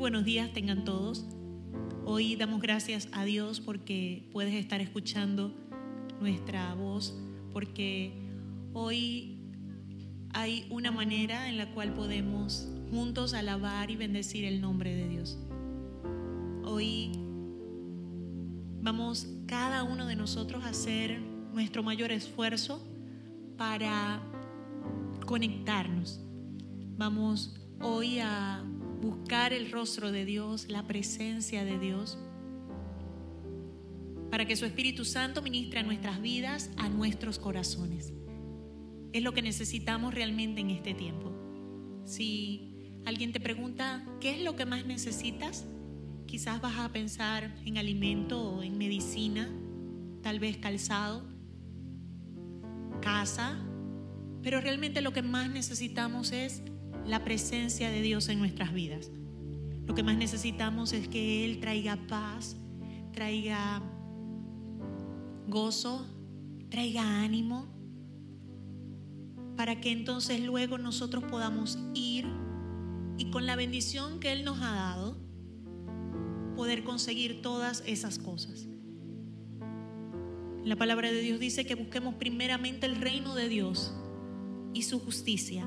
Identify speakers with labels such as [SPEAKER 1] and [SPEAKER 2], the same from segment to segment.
[SPEAKER 1] buenos días tengan todos. Hoy damos gracias a Dios porque puedes estar escuchando nuestra voz, porque hoy hay una manera en la cual podemos juntos alabar y bendecir el nombre de Dios. Hoy vamos cada uno de nosotros a hacer nuestro mayor esfuerzo para conectarnos. Vamos hoy a buscar el rostro de Dios, la presencia de Dios, para que su Espíritu Santo ministre a nuestras vidas, a nuestros corazones. Es lo que necesitamos realmente en este tiempo. Si alguien te pregunta, ¿qué es lo que más necesitas? Quizás vas a pensar en alimento o en medicina, tal vez calzado, casa, pero realmente lo que más necesitamos es la presencia de Dios en nuestras vidas. Lo que más necesitamos es que Él traiga paz, traiga gozo, traiga ánimo, para que entonces luego nosotros podamos ir y con la bendición que Él nos ha dado, poder conseguir todas esas cosas. La palabra de Dios dice que busquemos primeramente el reino de Dios y su justicia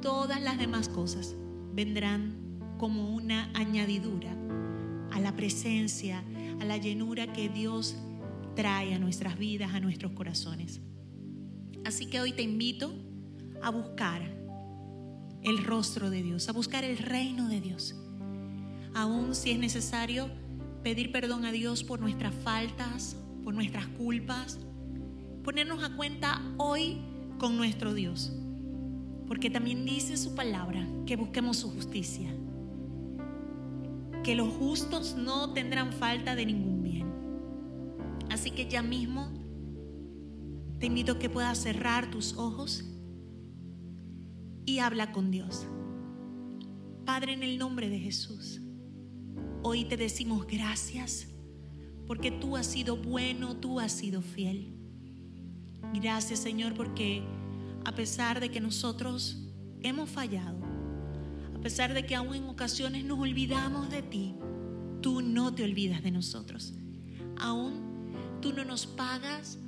[SPEAKER 1] todas las demás cosas vendrán como una añadidura a la presencia, a la llenura que Dios trae a nuestras vidas, a nuestros corazones. Así que hoy te invito a buscar el rostro de Dios, a buscar el reino de Dios. Aún si es necesario pedir perdón a Dios por nuestras faltas, por nuestras culpas, ponernos a cuenta hoy con nuestro Dios porque también dice su palabra que busquemos su justicia, que los justos no tendrán falta de ningún bien. Así que ya mismo te invito a que puedas cerrar tus ojos y habla con Dios. Padre, en el nombre de Jesús, hoy te decimos gracias porque tú has sido bueno, tú has sido fiel. Gracias Señor porque a pesar de que nosotros hemos fallado, a pesar de que aún en ocasiones nos olvidamos de ti, tú no te olvidas de nosotros. Aún tú no nos pagas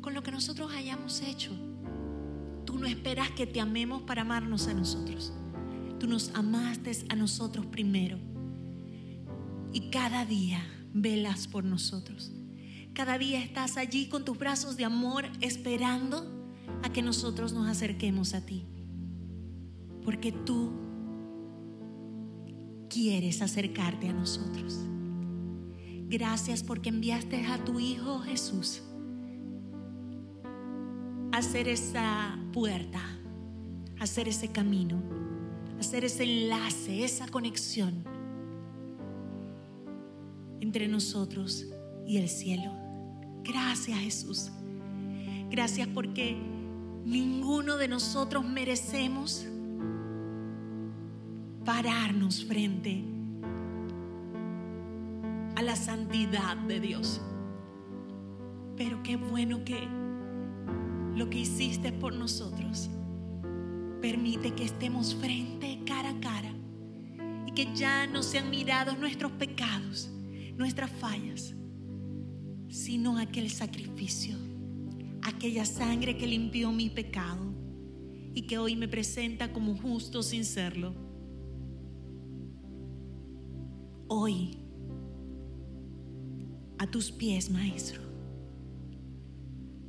[SPEAKER 1] con lo que nosotros hayamos hecho. Tú no esperas que te amemos para amarnos a nosotros. Tú nos amaste a nosotros primero. Y cada día velas por nosotros. Cada día estás allí con tus brazos de amor esperando a que nosotros nos acerquemos a ti. Porque tú quieres acercarte a nosotros. Gracias porque enviaste a tu Hijo Jesús a hacer esa puerta, a hacer ese camino, a hacer ese enlace, esa conexión entre nosotros y el cielo. Gracias Jesús. Gracias porque Ninguno de nosotros merecemos pararnos frente a la santidad de Dios. Pero qué bueno que lo que hiciste por nosotros permite que estemos frente cara a cara y que ya no sean mirados nuestros pecados, nuestras fallas, sino aquel sacrificio aquella sangre que limpió mi pecado y que hoy me presenta como justo sin serlo. Hoy, a tus pies, Maestro,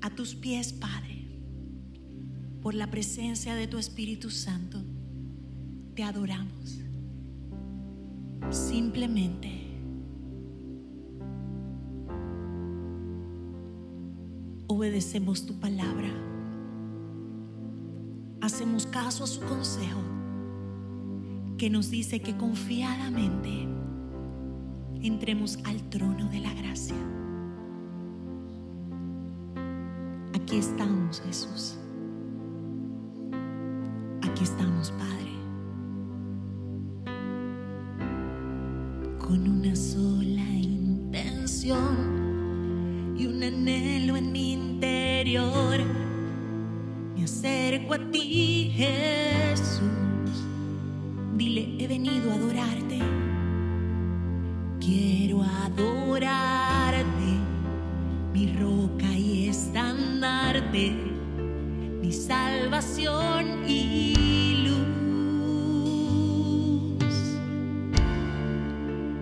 [SPEAKER 1] a tus pies, Padre, por la presencia de tu Espíritu Santo, te adoramos. Simplemente obedecemos tu palabra. Hacemos caso a su consejo que nos dice que confiadamente entremos al trono de la gracia. Aquí estamos, Jesús. Aquí estamos, Padre. Con una sola intención y un anhelo en mi interior. Me acerco a ti, Jesús. Dile, he venido a adorarte. adorarte, mi roca y estandarte, mi salvación y luz.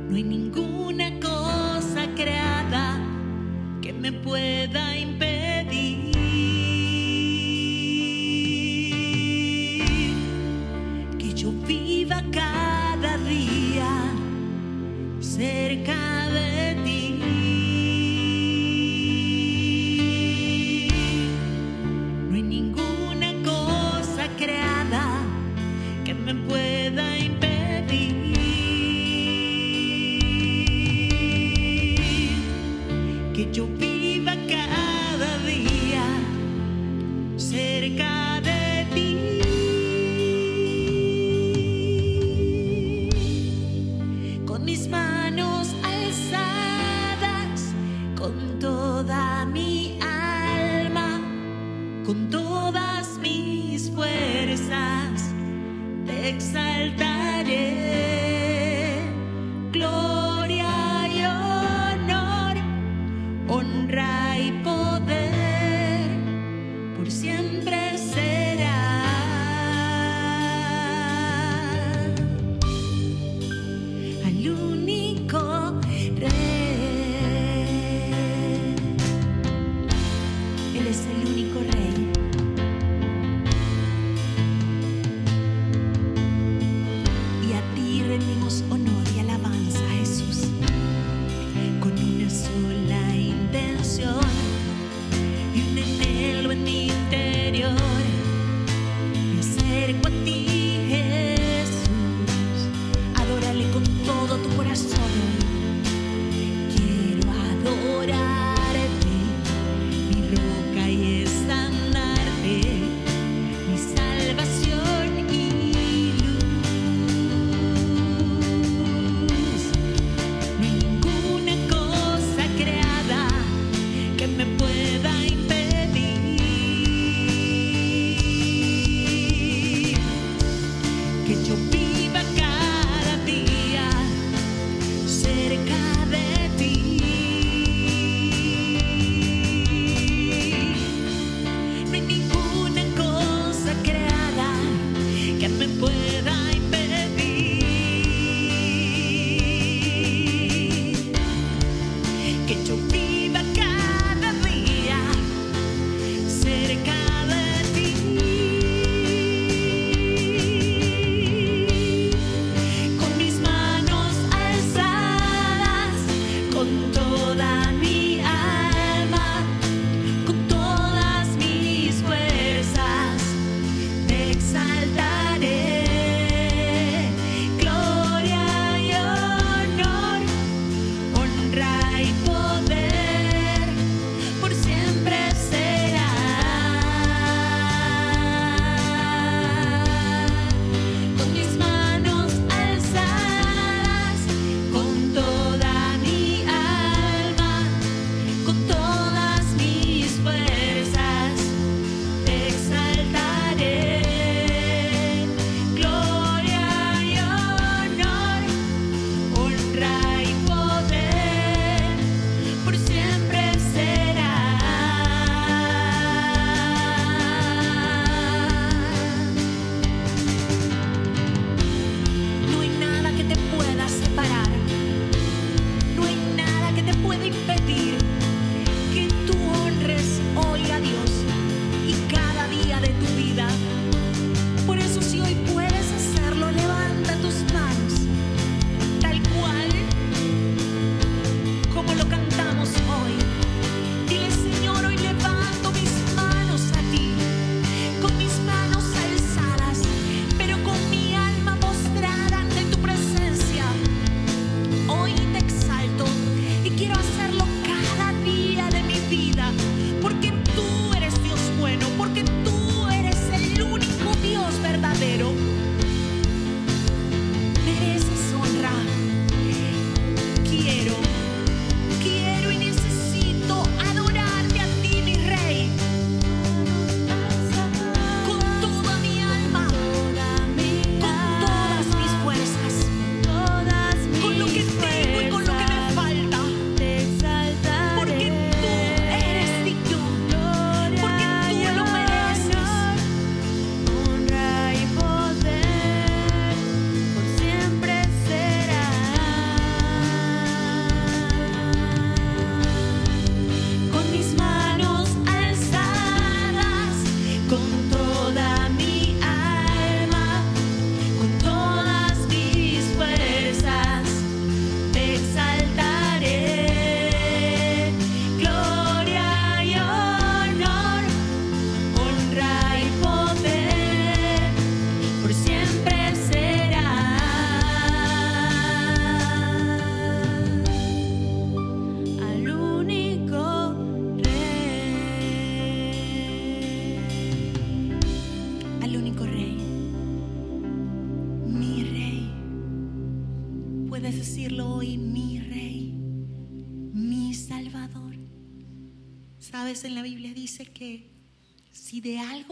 [SPEAKER 1] No hay ninguna me pueda impedir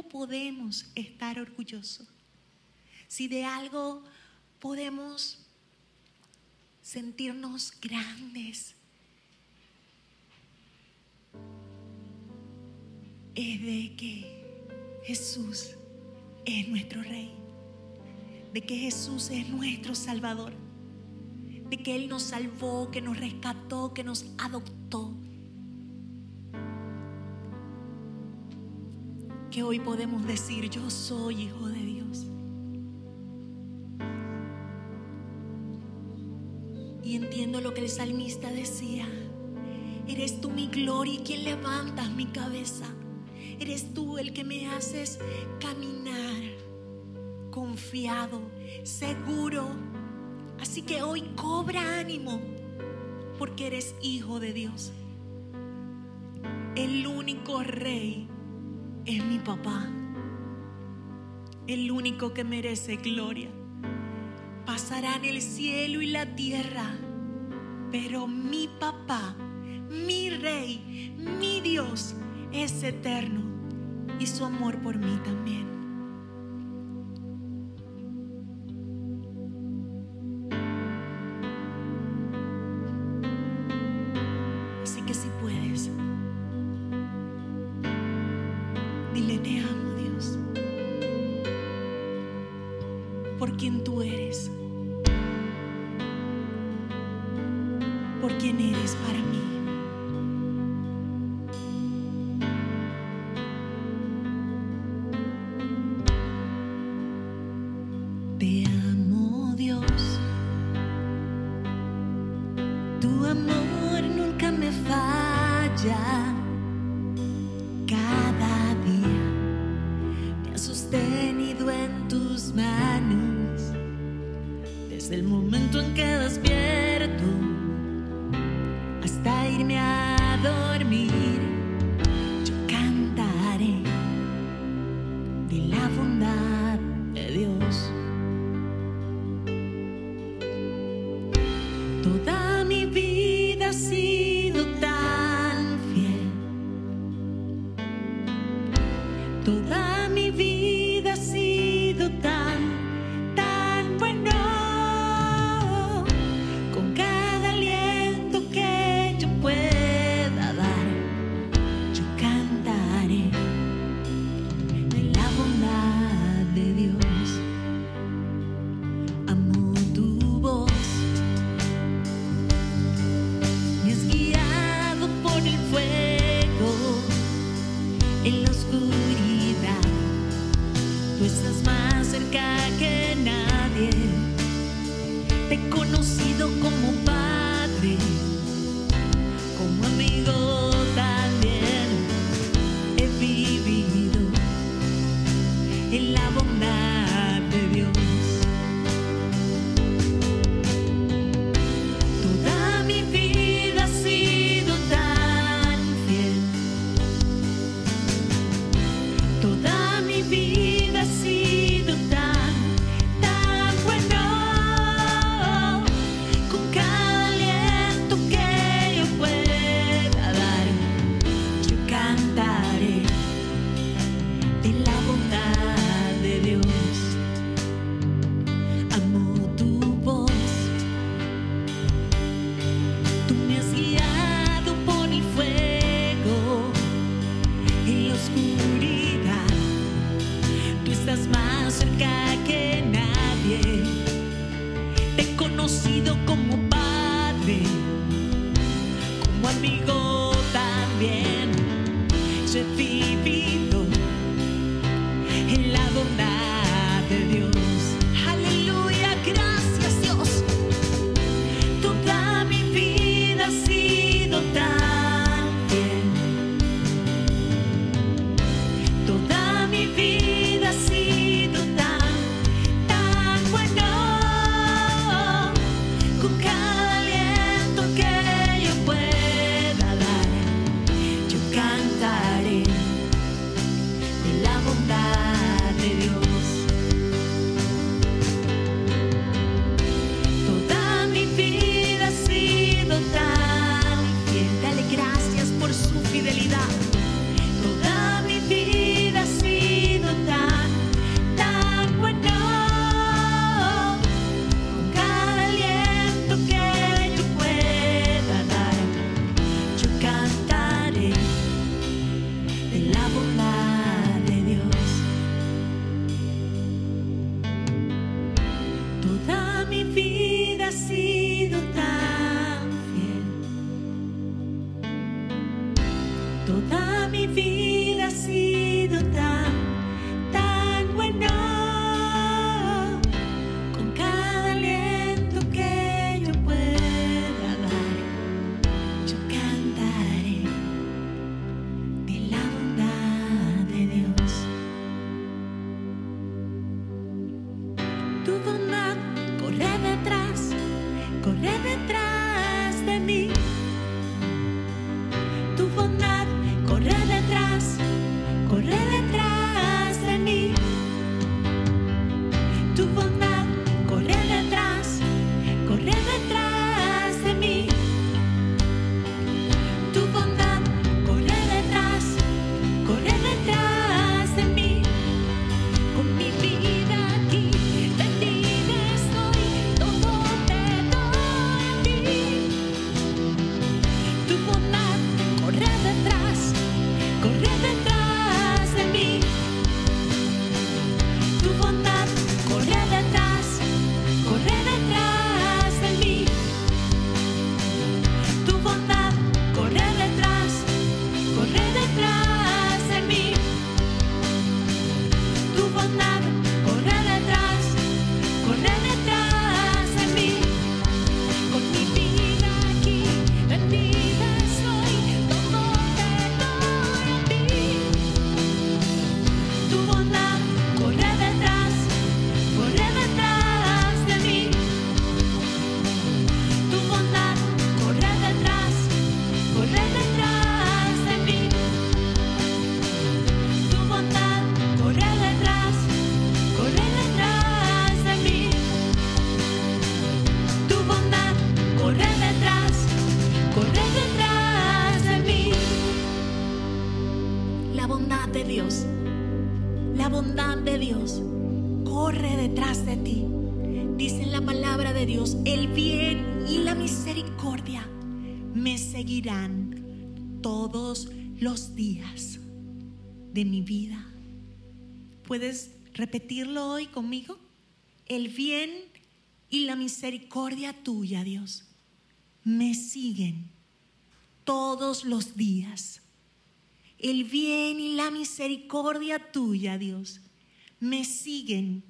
[SPEAKER 1] podemos estar orgullosos, si de algo podemos sentirnos grandes, es de que Jesús es nuestro Rey, de que Jesús es nuestro Salvador, de que Él nos salvó, que nos rescató, que nos adoptó. Que hoy podemos decir, yo soy hijo de Dios. Y entiendo lo que el salmista decía. Eres tú mi gloria y quien levantas mi cabeza. Eres tú el que me haces caminar confiado, seguro. Así que hoy cobra ánimo porque eres hijo de Dios. El único rey es mi papá. El único que merece gloria. Pasarán el cielo y la tierra, pero mi papá, mi rey, mi Dios es eterno y su amor por mí también. Te repetirlo hoy conmigo? El bien y la misericordia tuya, Dios, me siguen todos los días. El bien y la misericordia tuya, Dios, me siguen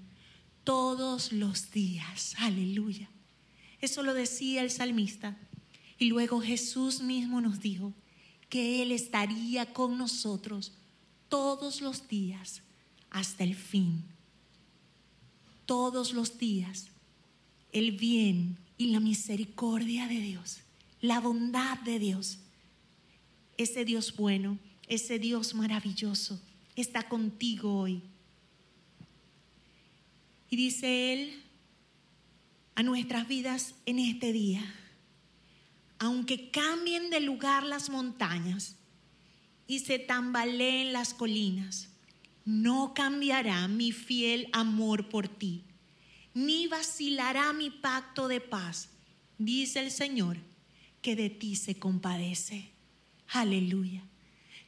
[SPEAKER 1] todos los días. Aleluya. Eso lo decía el salmista. Y luego Jesús mismo nos dijo que Él estaría con nosotros todos los días hasta el fin. Todos los días. El bien y la misericordia de Dios. La bondad de Dios. Ese Dios bueno, ese Dios maravilloso está contigo hoy. Y dice Él a nuestras vidas en este día, aunque cambien de lugar las montañas y se tambaleen las colinas, no cambiará mi fiel amor por ti, ni vacilará mi pacto de paz, dice el Señor, que de ti se compadece. Aleluya.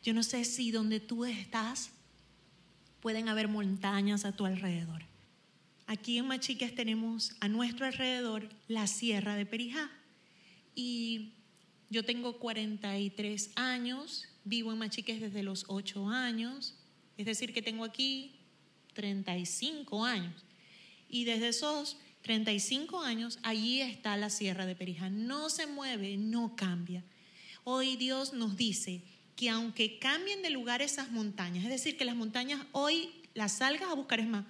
[SPEAKER 1] Yo no sé si donde tú estás pueden haber montañas a tu alrededor. Aquí en Machiques tenemos a nuestro alrededor la Sierra de Perijá. Y yo tengo 43 años, vivo en Machiques desde los 8 años, es decir, que tengo aquí 35 años. Y desde esos 35 años, allí está la Sierra de Perijá. No se mueve, no cambia. Hoy Dios nos dice que aunque cambien de lugar esas montañas, es decir, que las montañas hoy las salgas a buscar, es más,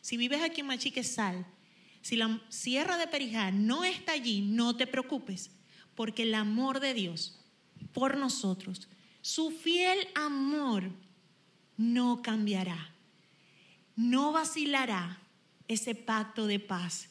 [SPEAKER 1] si vives aquí en Machique, sal. Si la Sierra de Perijá no está allí, no te preocupes, porque el amor de Dios por nosotros, su fiel amor, no cambiará, no vacilará ese pacto de paz.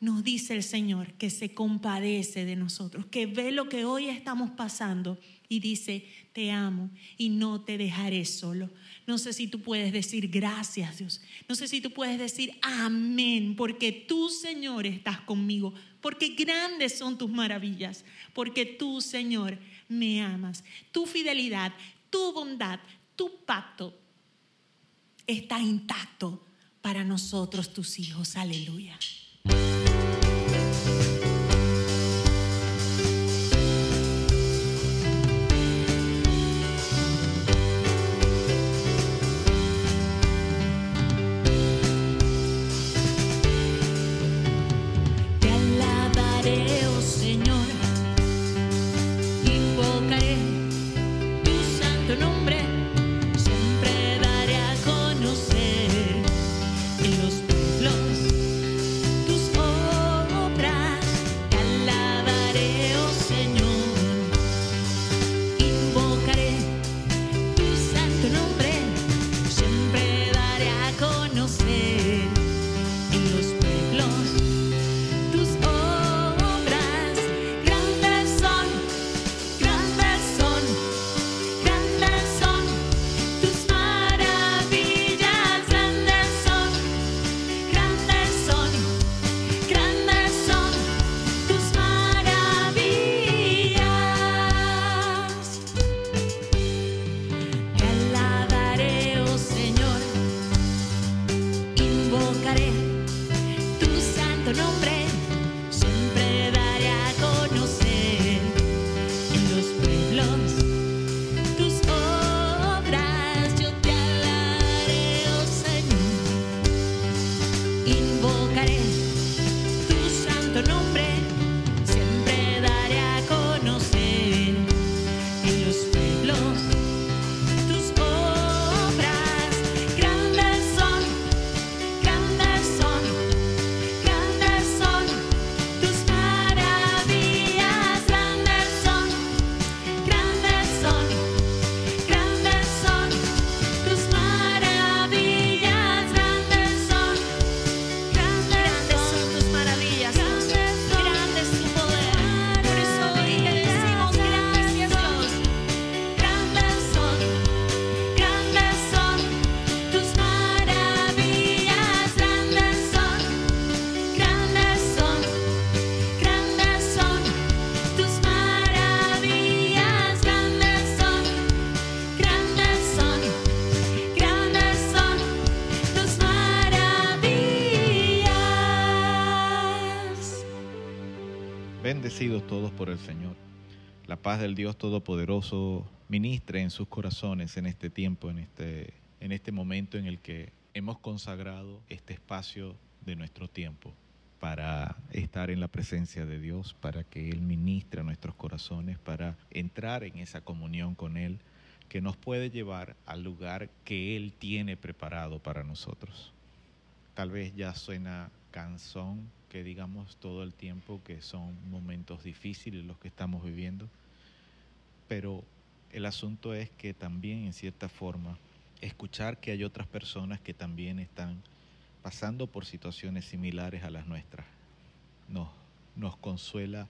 [SPEAKER 1] Nos dice el Señor que se compadece de nosotros, que ve lo que hoy estamos pasando y dice, te amo y no te dejaré solo. No sé si tú puedes decir gracias Dios. No sé si tú puedes decir amén, porque tú Señor estás conmigo, porque grandes son tus maravillas, porque tú Señor me amas. Tu fidelidad, tu bondad, tu pacto está intacto para nosotros tus hijos. Aleluya.
[SPEAKER 2] Todos por el Señor. La paz del Dios Todopoderoso ministre en sus corazones en este tiempo, en este, en este momento en el que hemos consagrado este espacio de nuestro tiempo para estar en la presencia de Dios, para que Él ministre a nuestros corazones, para entrar en esa comunión con Él que nos puede llevar al lugar que Él tiene preparado para nosotros. Tal vez ya suena canción digamos todo el tiempo que son momentos difíciles los que estamos viviendo, pero el asunto es que también en cierta forma escuchar que hay otras personas que también están pasando por situaciones similares a las nuestras nos, nos consuela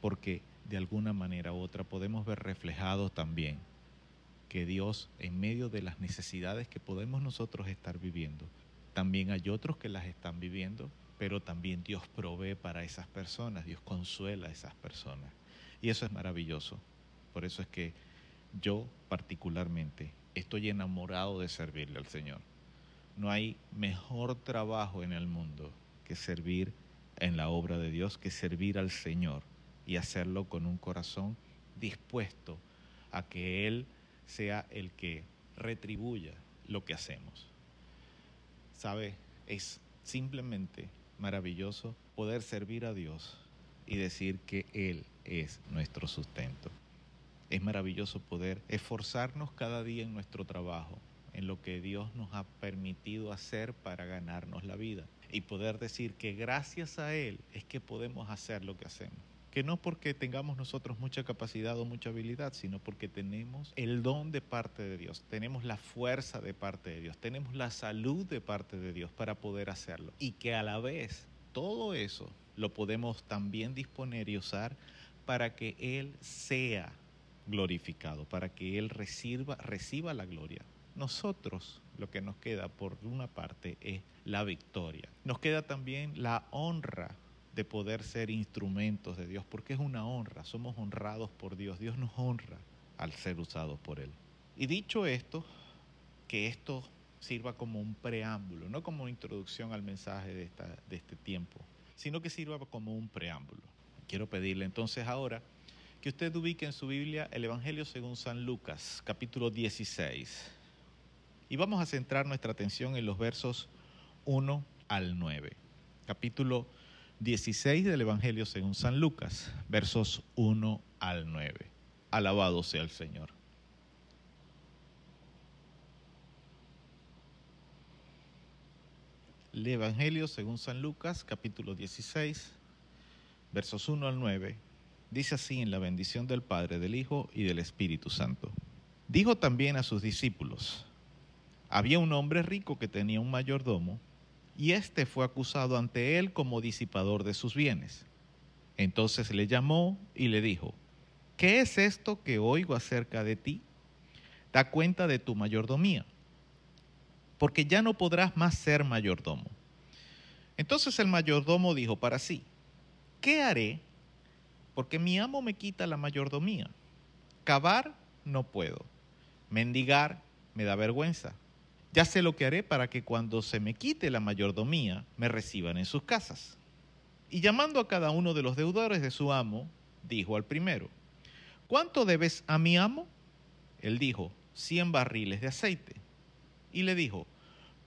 [SPEAKER 2] porque de alguna manera u otra podemos ver reflejados también que Dios en medio de las necesidades que podemos nosotros estar viviendo, también hay otros que las están viviendo, pero también Dios provee para esas personas, Dios consuela a esas personas. Y eso es maravilloso. Por eso es que yo particularmente estoy enamorado de servirle al Señor. No hay mejor trabajo en el mundo que servir en la obra de Dios, que servir al Señor y hacerlo con un corazón dispuesto a que Él sea el que retribuya lo que hacemos. ¿Sabe? Es simplemente maravilloso poder servir a Dios y decir que Él es nuestro sustento. Es maravilloso poder esforzarnos cada día en nuestro trabajo, en lo que Dios nos ha permitido hacer para ganarnos la vida y poder decir que gracias a Él es que podemos hacer lo que hacemos que no porque tengamos nosotros mucha capacidad o mucha habilidad, sino porque tenemos el don de parte de Dios, tenemos la fuerza de parte de Dios, tenemos la salud de parte de Dios para poder hacerlo. Y que a la vez todo eso lo podemos también disponer y usar para que Él sea glorificado, para que Él reciba, reciba la gloria. Nosotros lo que nos queda por una parte es la victoria. Nos queda también la honra de poder ser instrumentos de Dios, porque es una honra, somos honrados por Dios, Dios nos honra al ser usados por Él. Y dicho esto, que esto sirva como un preámbulo, no como introducción al mensaje de, esta, de este tiempo, sino que sirva como un preámbulo. Quiero pedirle entonces ahora que usted ubique en su Biblia el Evangelio según San Lucas, capítulo 16. Y vamos a centrar nuestra atención en los versos 1 al 9. Capítulo 16 del Evangelio según San Lucas, versos 1 al 9. Alabado sea el Señor. El Evangelio según San Lucas, capítulo 16, versos 1 al 9, dice así en la bendición del Padre, del Hijo y del Espíritu Santo. Dijo también a sus discípulos, había un hombre rico que tenía un mayordomo, y éste fue acusado ante él como disipador de sus bienes. Entonces le llamó y le dijo, ¿qué es esto que oigo acerca de ti? Da cuenta de tu mayordomía, porque ya no podrás más ser mayordomo. Entonces el mayordomo dijo para sí, ¿qué haré? Porque mi amo me quita la mayordomía. Cavar no puedo. Mendigar me da vergüenza. Ya sé lo que haré para que cuando se me quite la mayordomía me reciban en sus casas. Y llamando a cada uno de los deudores de su amo, dijo al primero, ¿cuánto debes a mi amo? Él dijo, cien barriles de aceite. Y le dijo,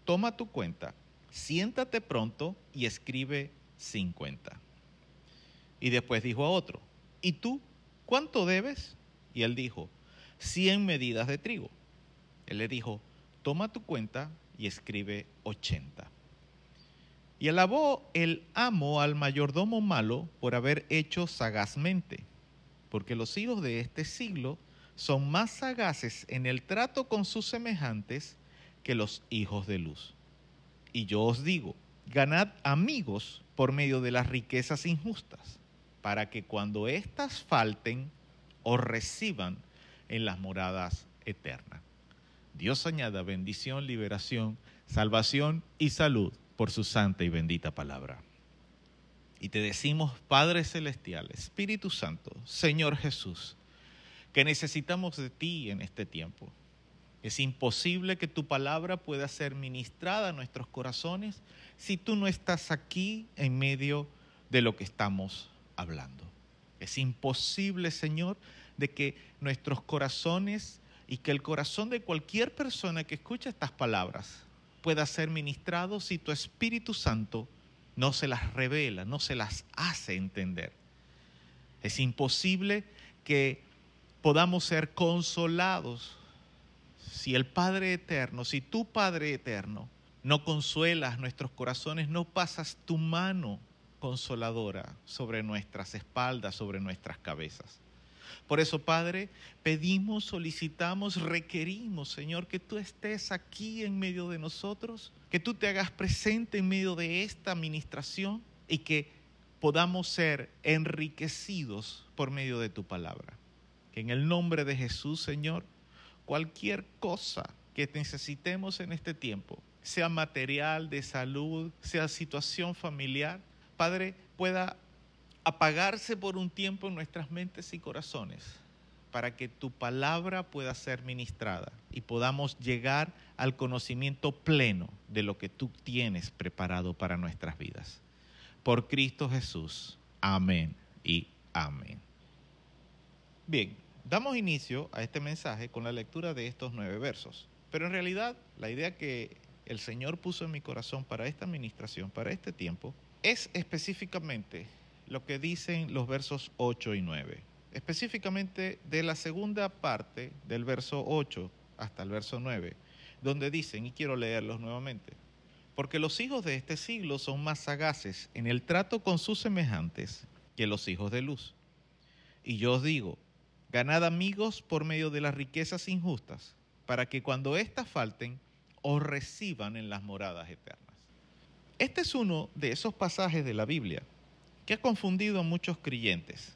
[SPEAKER 2] toma tu cuenta, siéntate pronto y escribe cincuenta. Y después dijo a otro, ¿y tú cuánto debes? Y él dijo, cien medidas de trigo. Él le dijo, toma tu cuenta y escribe ochenta. Y alabó el amo al mayordomo malo por haber hecho sagazmente, porque los hijos de este siglo son más sagaces en el trato con sus semejantes que los hijos de luz. Y yo os digo, ganad amigos por medio de las riquezas injustas, para que cuando éstas falten, os reciban en las moradas eternas. Dios añada bendición, liberación, salvación y salud por su santa y bendita palabra. Y te decimos, Padre Celestial, Espíritu Santo, Señor Jesús, que necesitamos de ti en este tiempo. Es imposible que tu palabra pueda ser ministrada a nuestros corazones si tú no estás aquí en medio de lo que estamos hablando. Es imposible, Señor, de que nuestros corazones y que el corazón de cualquier persona que escuche estas palabras pueda ser ministrado si tu Espíritu Santo no se las revela, no se las hace entender. Es imposible que podamos ser consolados si el Padre Eterno, si tu Padre Eterno no consuelas nuestros corazones, no pasas tu mano consoladora sobre nuestras espaldas, sobre nuestras cabezas. Por eso, Padre, pedimos, solicitamos, requerimos, Señor, que tú estés aquí en medio de nosotros, que tú te hagas presente en medio de esta administración y que podamos ser enriquecidos por medio de tu palabra. Que en el nombre de Jesús, Señor, cualquier cosa que necesitemos en este tiempo, sea material, de salud, sea situación familiar, Padre, pueda apagarse por un tiempo en nuestras mentes y corazones para que tu palabra pueda ser ministrada y podamos llegar al conocimiento pleno de lo que tú tienes preparado para nuestras vidas. Por Cristo Jesús. Amén y amén. Bien, damos inicio a este mensaje con la lectura de estos nueve versos. Pero en realidad la idea que el Señor puso en mi corazón para esta administración, para este tiempo, es específicamente lo que dicen los versos 8 y 9. Específicamente de la segunda parte del verso 8 hasta el verso 9, donde dicen, y quiero leerlos nuevamente, porque los hijos de este siglo son más sagaces en el trato con sus semejantes que los hijos de luz. Y yo os digo, ganad amigos por medio de las riquezas injustas, para que cuando éstas falten, os reciban en las moradas eternas. Este es uno de esos pasajes de la Biblia que ha confundido a muchos creyentes,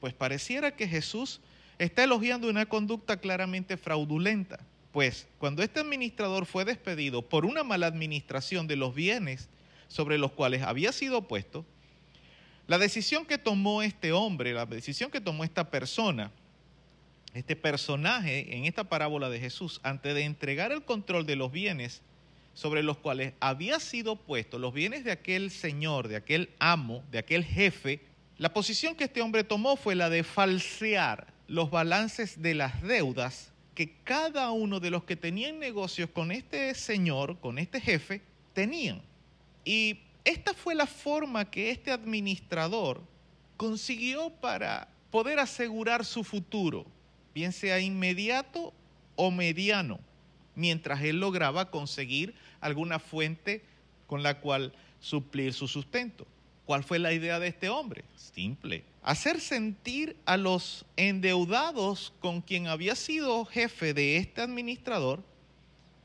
[SPEAKER 2] pues pareciera que Jesús está elogiando una conducta claramente fraudulenta, pues cuando este administrador fue despedido por una mala administración de los bienes sobre los cuales había sido puesto, la decisión que tomó este hombre, la decisión que tomó esta persona, este personaje en esta parábola de Jesús, antes de entregar el control de los bienes sobre los cuales había sido puesto los bienes de aquel señor, de aquel amo, de aquel jefe, la posición que este hombre tomó fue la de falsear los balances de las deudas que cada uno de los que tenían negocios con este señor, con este jefe, tenían. Y esta fue la forma que este administrador consiguió para poder asegurar su futuro, bien sea inmediato o mediano mientras él lograba conseguir alguna fuente con la cual suplir su sustento. ¿Cuál fue la idea de este hombre? Simple. Hacer sentir a los endeudados con quien había sido jefe de este administrador,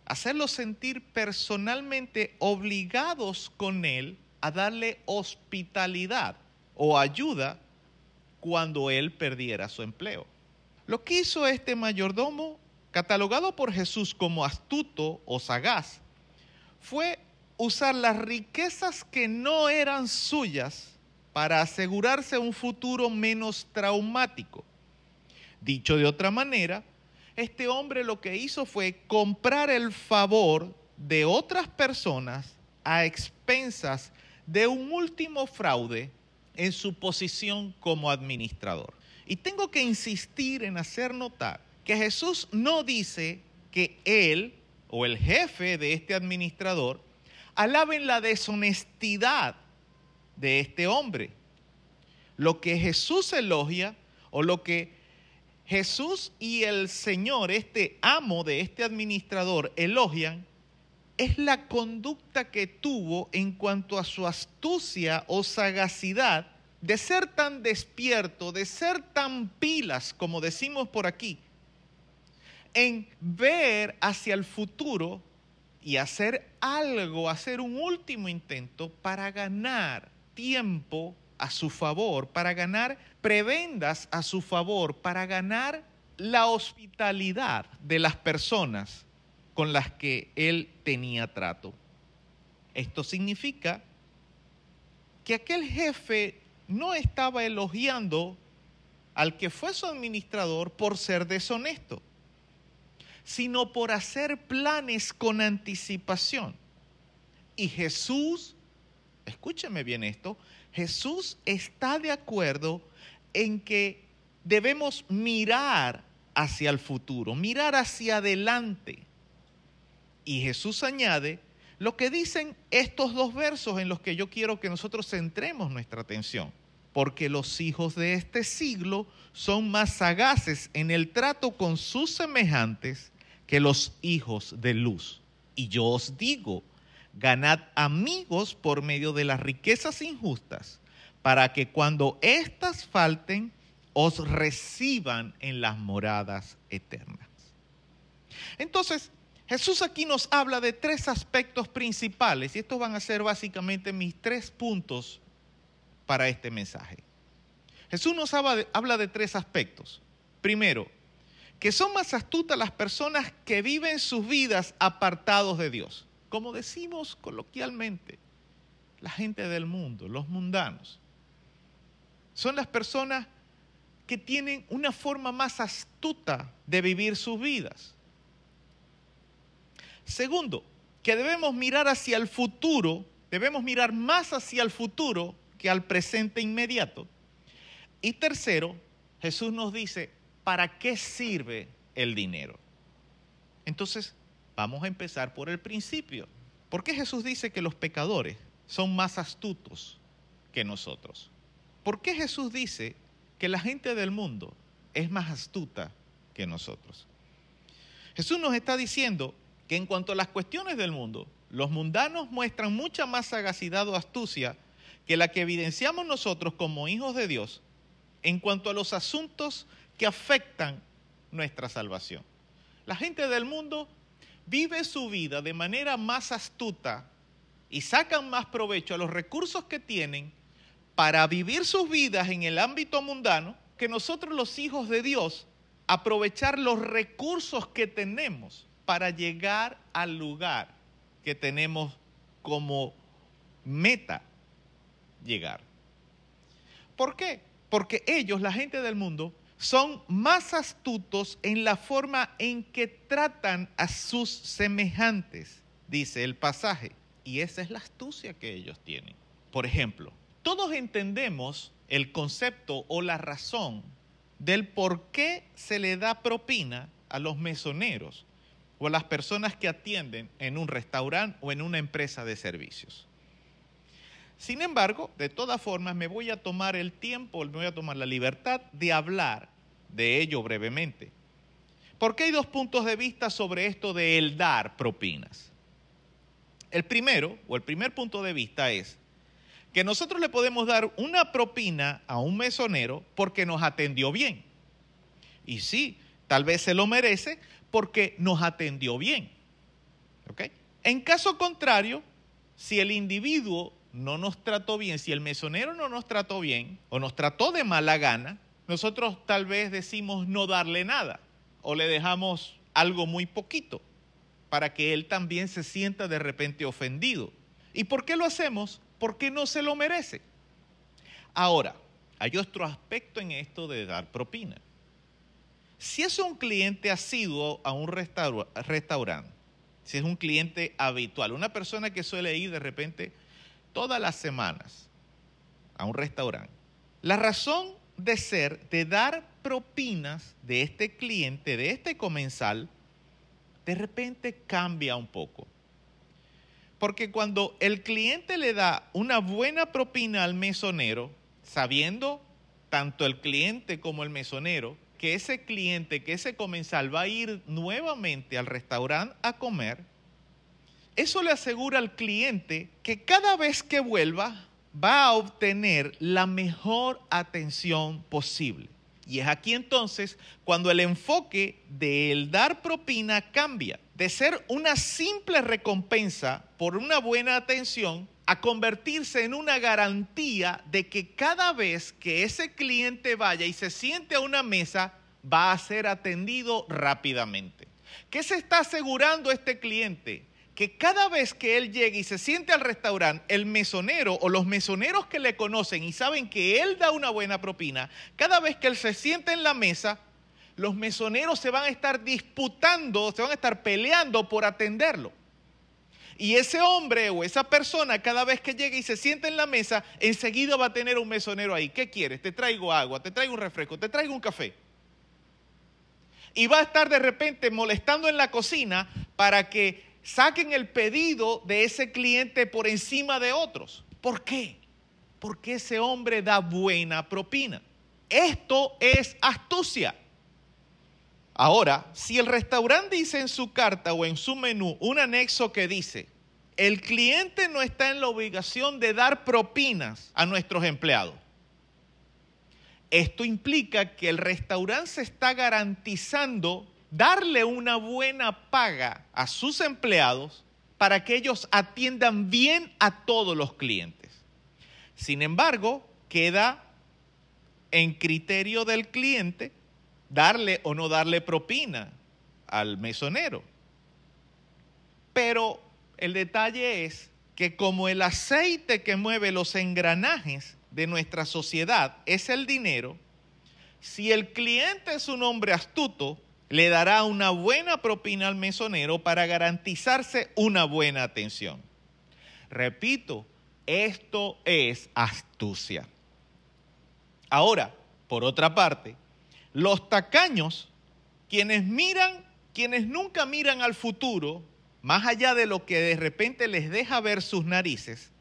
[SPEAKER 2] hacerlos sentir personalmente obligados con él a darle hospitalidad o ayuda cuando él perdiera su empleo. Lo que hizo este mayordomo catalogado por Jesús como astuto o sagaz, fue usar las riquezas que no eran suyas para asegurarse un futuro menos traumático. Dicho de otra manera, este hombre lo que hizo fue comprar el favor de otras personas a expensas de un último fraude en su posición como administrador. Y tengo que insistir en hacer notar Jesús no dice que él o el jefe de este administrador alaben la deshonestidad de este hombre. lo que Jesús elogia o lo que Jesús y el Señor, este amo de este administrador, elogian, es la conducta que tuvo en cuanto a su astucia o sagacidad de ser tan despierto, de ser tan pilas, como decimos por aquí, en ver hacia el futuro y hacer algo, hacer un último intento para ganar tiempo a su favor, para ganar prebendas a su favor, para ganar la hospitalidad de las personas con las que él tenía trato. Esto significa que aquel jefe no estaba elogiando al que fue su administrador por ser deshonesto sino por hacer planes con anticipación. Y Jesús, escúcheme bien esto, Jesús está de acuerdo en que debemos mirar hacia el futuro, mirar hacia adelante. Y Jesús añade lo que dicen estos dos versos en los que yo quiero que nosotros centremos nuestra atención. Porque los hijos de este siglo son más sagaces en el trato con sus semejantes que los hijos de luz. Y yo os digo, ganad amigos por medio de las riquezas injustas, para que cuando éstas falten, os reciban en las moradas eternas. Entonces, Jesús aquí nos habla de tres aspectos principales y estos van a ser básicamente mis tres puntos para este mensaje. Jesús nos habla de, habla de tres aspectos. Primero, que son más astutas las personas que viven sus vidas apartados de Dios. Como decimos coloquialmente, la gente del mundo, los mundanos. Son las personas que tienen una forma más astuta de vivir sus vidas. Segundo, que debemos mirar hacia el futuro, debemos mirar más hacia el futuro que al presente inmediato. Y tercero, Jesús nos dice, ¿para qué sirve el dinero? Entonces, vamos a empezar por el principio. ¿Por qué Jesús dice que los pecadores son más astutos que nosotros? ¿Por qué Jesús dice que la gente del mundo es más astuta que nosotros? Jesús nos está diciendo que en cuanto a las cuestiones del mundo, los mundanos muestran mucha más sagacidad o astucia que la que evidenciamos nosotros como hijos de Dios en cuanto a los asuntos que afectan nuestra salvación. La gente del mundo vive su vida de manera más astuta y sacan más provecho a los recursos que tienen para vivir sus vidas en el ámbito mundano que nosotros los hijos de Dios aprovechar los recursos que tenemos para llegar al lugar que tenemos como meta llegar. ¿Por qué? Porque ellos, la gente del mundo, son más astutos en la forma en que tratan a sus semejantes, dice el pasaje. Y esa es la astucia que ellos tienen. Por ejemplo, todos entendemos el concepto o la razón del por qué se le da propina a los mesoneros o a las personas que atienden en un restaurante o en una empresa de servicios. Sin embargo, de todas formas, me voy a tomar el tiempo, me voy a tomar la libertad de hablar de ello brevemente. Porque hay dos puntos de vista sobre esto de el dar propinas. El primero, o el primer punto de vista es que nosotros le podemos dar una propina a un mesonero porque nos atendió bien. Y sí, tal vez se lo merece porque nos atendió bien. En caso contrario, si el individuo no nos trató bien, si el mesonero no nos trató bien o nos trató de mala gana, nosotros tal vez decimos no darle nada o le dejamos algo muy poquito para que él también se sienta de repente ofendido. ¿Y por qué lo hacemos? Porque no se lo merece. Ahora, hay otro aspecto en esto de dar propina. Si es un cliente asiduo a un restaurante, si es un cliente habitual, una persona que suele ir de repente todas las semanas a un restaurante, la razón de ser, de dar propinas de este cliente, de este comensal, de repente cambia un poco. Porque cuando el cliente le da una buena propina al mesonero, sabiendo tanto el cliente como el mesonero, que ese cliente, que ese comensal va a ir nuevamente al restaurante a comer, eso le asegura al cliente que cada vez que vuelva va a obtener la mejor atención posible. Y es aquí entonces cuando el enfoque del dar propina cambia de ser una simple recompensa por una buena atención a convertirse en una garantía de que cada vez que ese cliente vaya y se siente a una mesa, va a ser atendido rápidamente. ¿Qué se está asegurando este cliente? Que cada vez que él llegue y se siente al restaurante, el mesonero o los mesoneros que le conocen y saben que él da una buena propina, cada vez que él se siente en la mesa, los mesoneros se van a estar disputando, se van a estar peleando por atenderlo. Y ese hombre o esa persona, cada vez que llegue y se siente en la mesa, enseguida va a tener un mesonero ahí. ¿Qué quieres? Te traigo agua, te traigo un refresco, te traigo un café. Y va a estar de repente molestando en la cocina para que saquen el pedido de ese cliente por encima de otros. ¿Por qué? Porque ese hombre da buena propina. Esto es astucia. Ahora, si el restaurante dice en su carta o en su menú un anexo que dice, el cliente no está en la obligación de dar propinas a nuestros empleados. Esto implica que el restaurante se está garantizando darle una buena paga a sus empleados para que ellos atiendan bien a todos los clientes. Sin embargo, queda en criterio del cliente darle o no darle propina al mesonero. Pero el detalle es que como el aceite que mueve los engranajes de nuestra sociedad es el dinero, si el cliente es un hombre astuto, le dará una buena propina al mesonero para garantizarse una buena atención. Repito, esto es astucia. Ahora, por otra parte, los tacaños, quienes miran, quienes nunca miran al futuro, más allá de lo que de repente les deja ver sus narices,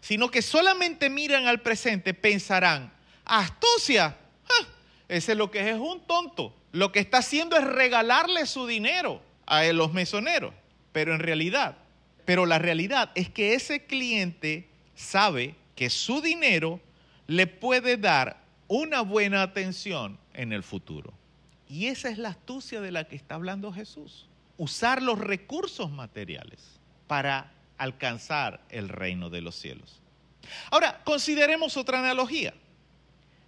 [SPEAKER 2] sino que solamente miran al presente, pensarán, astucia, ah, ese es lo que es, es un tonto lo que está haciendo es regalarle su dinero a los mesoneros. Pero en realidad, pero la realidad es que ese cliente sabe que su dinero le puede dar una buena atención en el futuro. Y esa es la astucia de la que está hablando Jesús. Usar los recursos materiales para alcanzar el reino de los cielos. Ahora, consideremos otra analogía.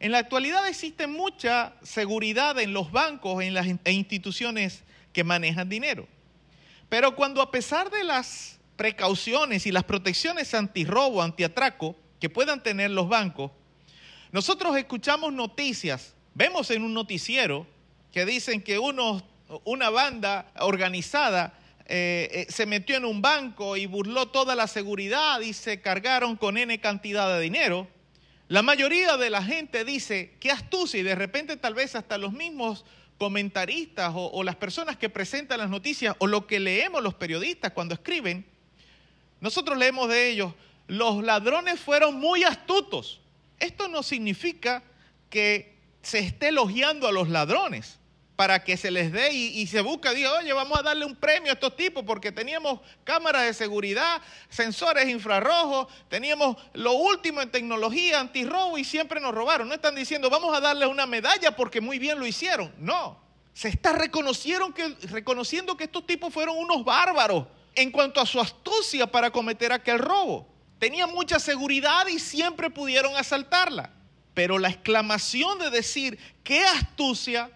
[SPEAKER 2] En la actualidad existe mucha seguridad en los bancos en las e instituciones que manejan dinero. Pero cuando a pesar de las precauciones y las protecciones antirrobo, antiatraco que puedan tener los bancos, nosotros escuchamos noticias, vemos en un noticiero que dicen que una banda organizada eh, eh, se metió en un banco y burló toda la seguridad y se cargaron con N cantidad de dinero. La mayoría de la gente dice, qué astucia, y de repente tal vez hasta los mismos comentaristas o, las personas que presentan las noticias o lo que leemos los periodistas cuando escriben, nosotros leemos de ellos, los ladrones fueron muy astutos. Esto no significa que se esté elogiando a los ladrones para que se les dé y, se busca, diga, oye, vamos a darle un premio a estos tipos porque teníamos cámaras de seguridad, sensores infrarrojos, teníamos lo último en tecnología antirrobo y siempre nos robaron. No están diciendo, vamos a darle una medalla porque muy bien lo hicieron. No, se está reconociendo que, reconociendo que estos tipos fueron unos bárbaros en cuanto a su astucia para cometer aquel robo. Tenían mucha seguridad y siempre pudieron asaltarla. Pero la exclamación de decir, qué astucia,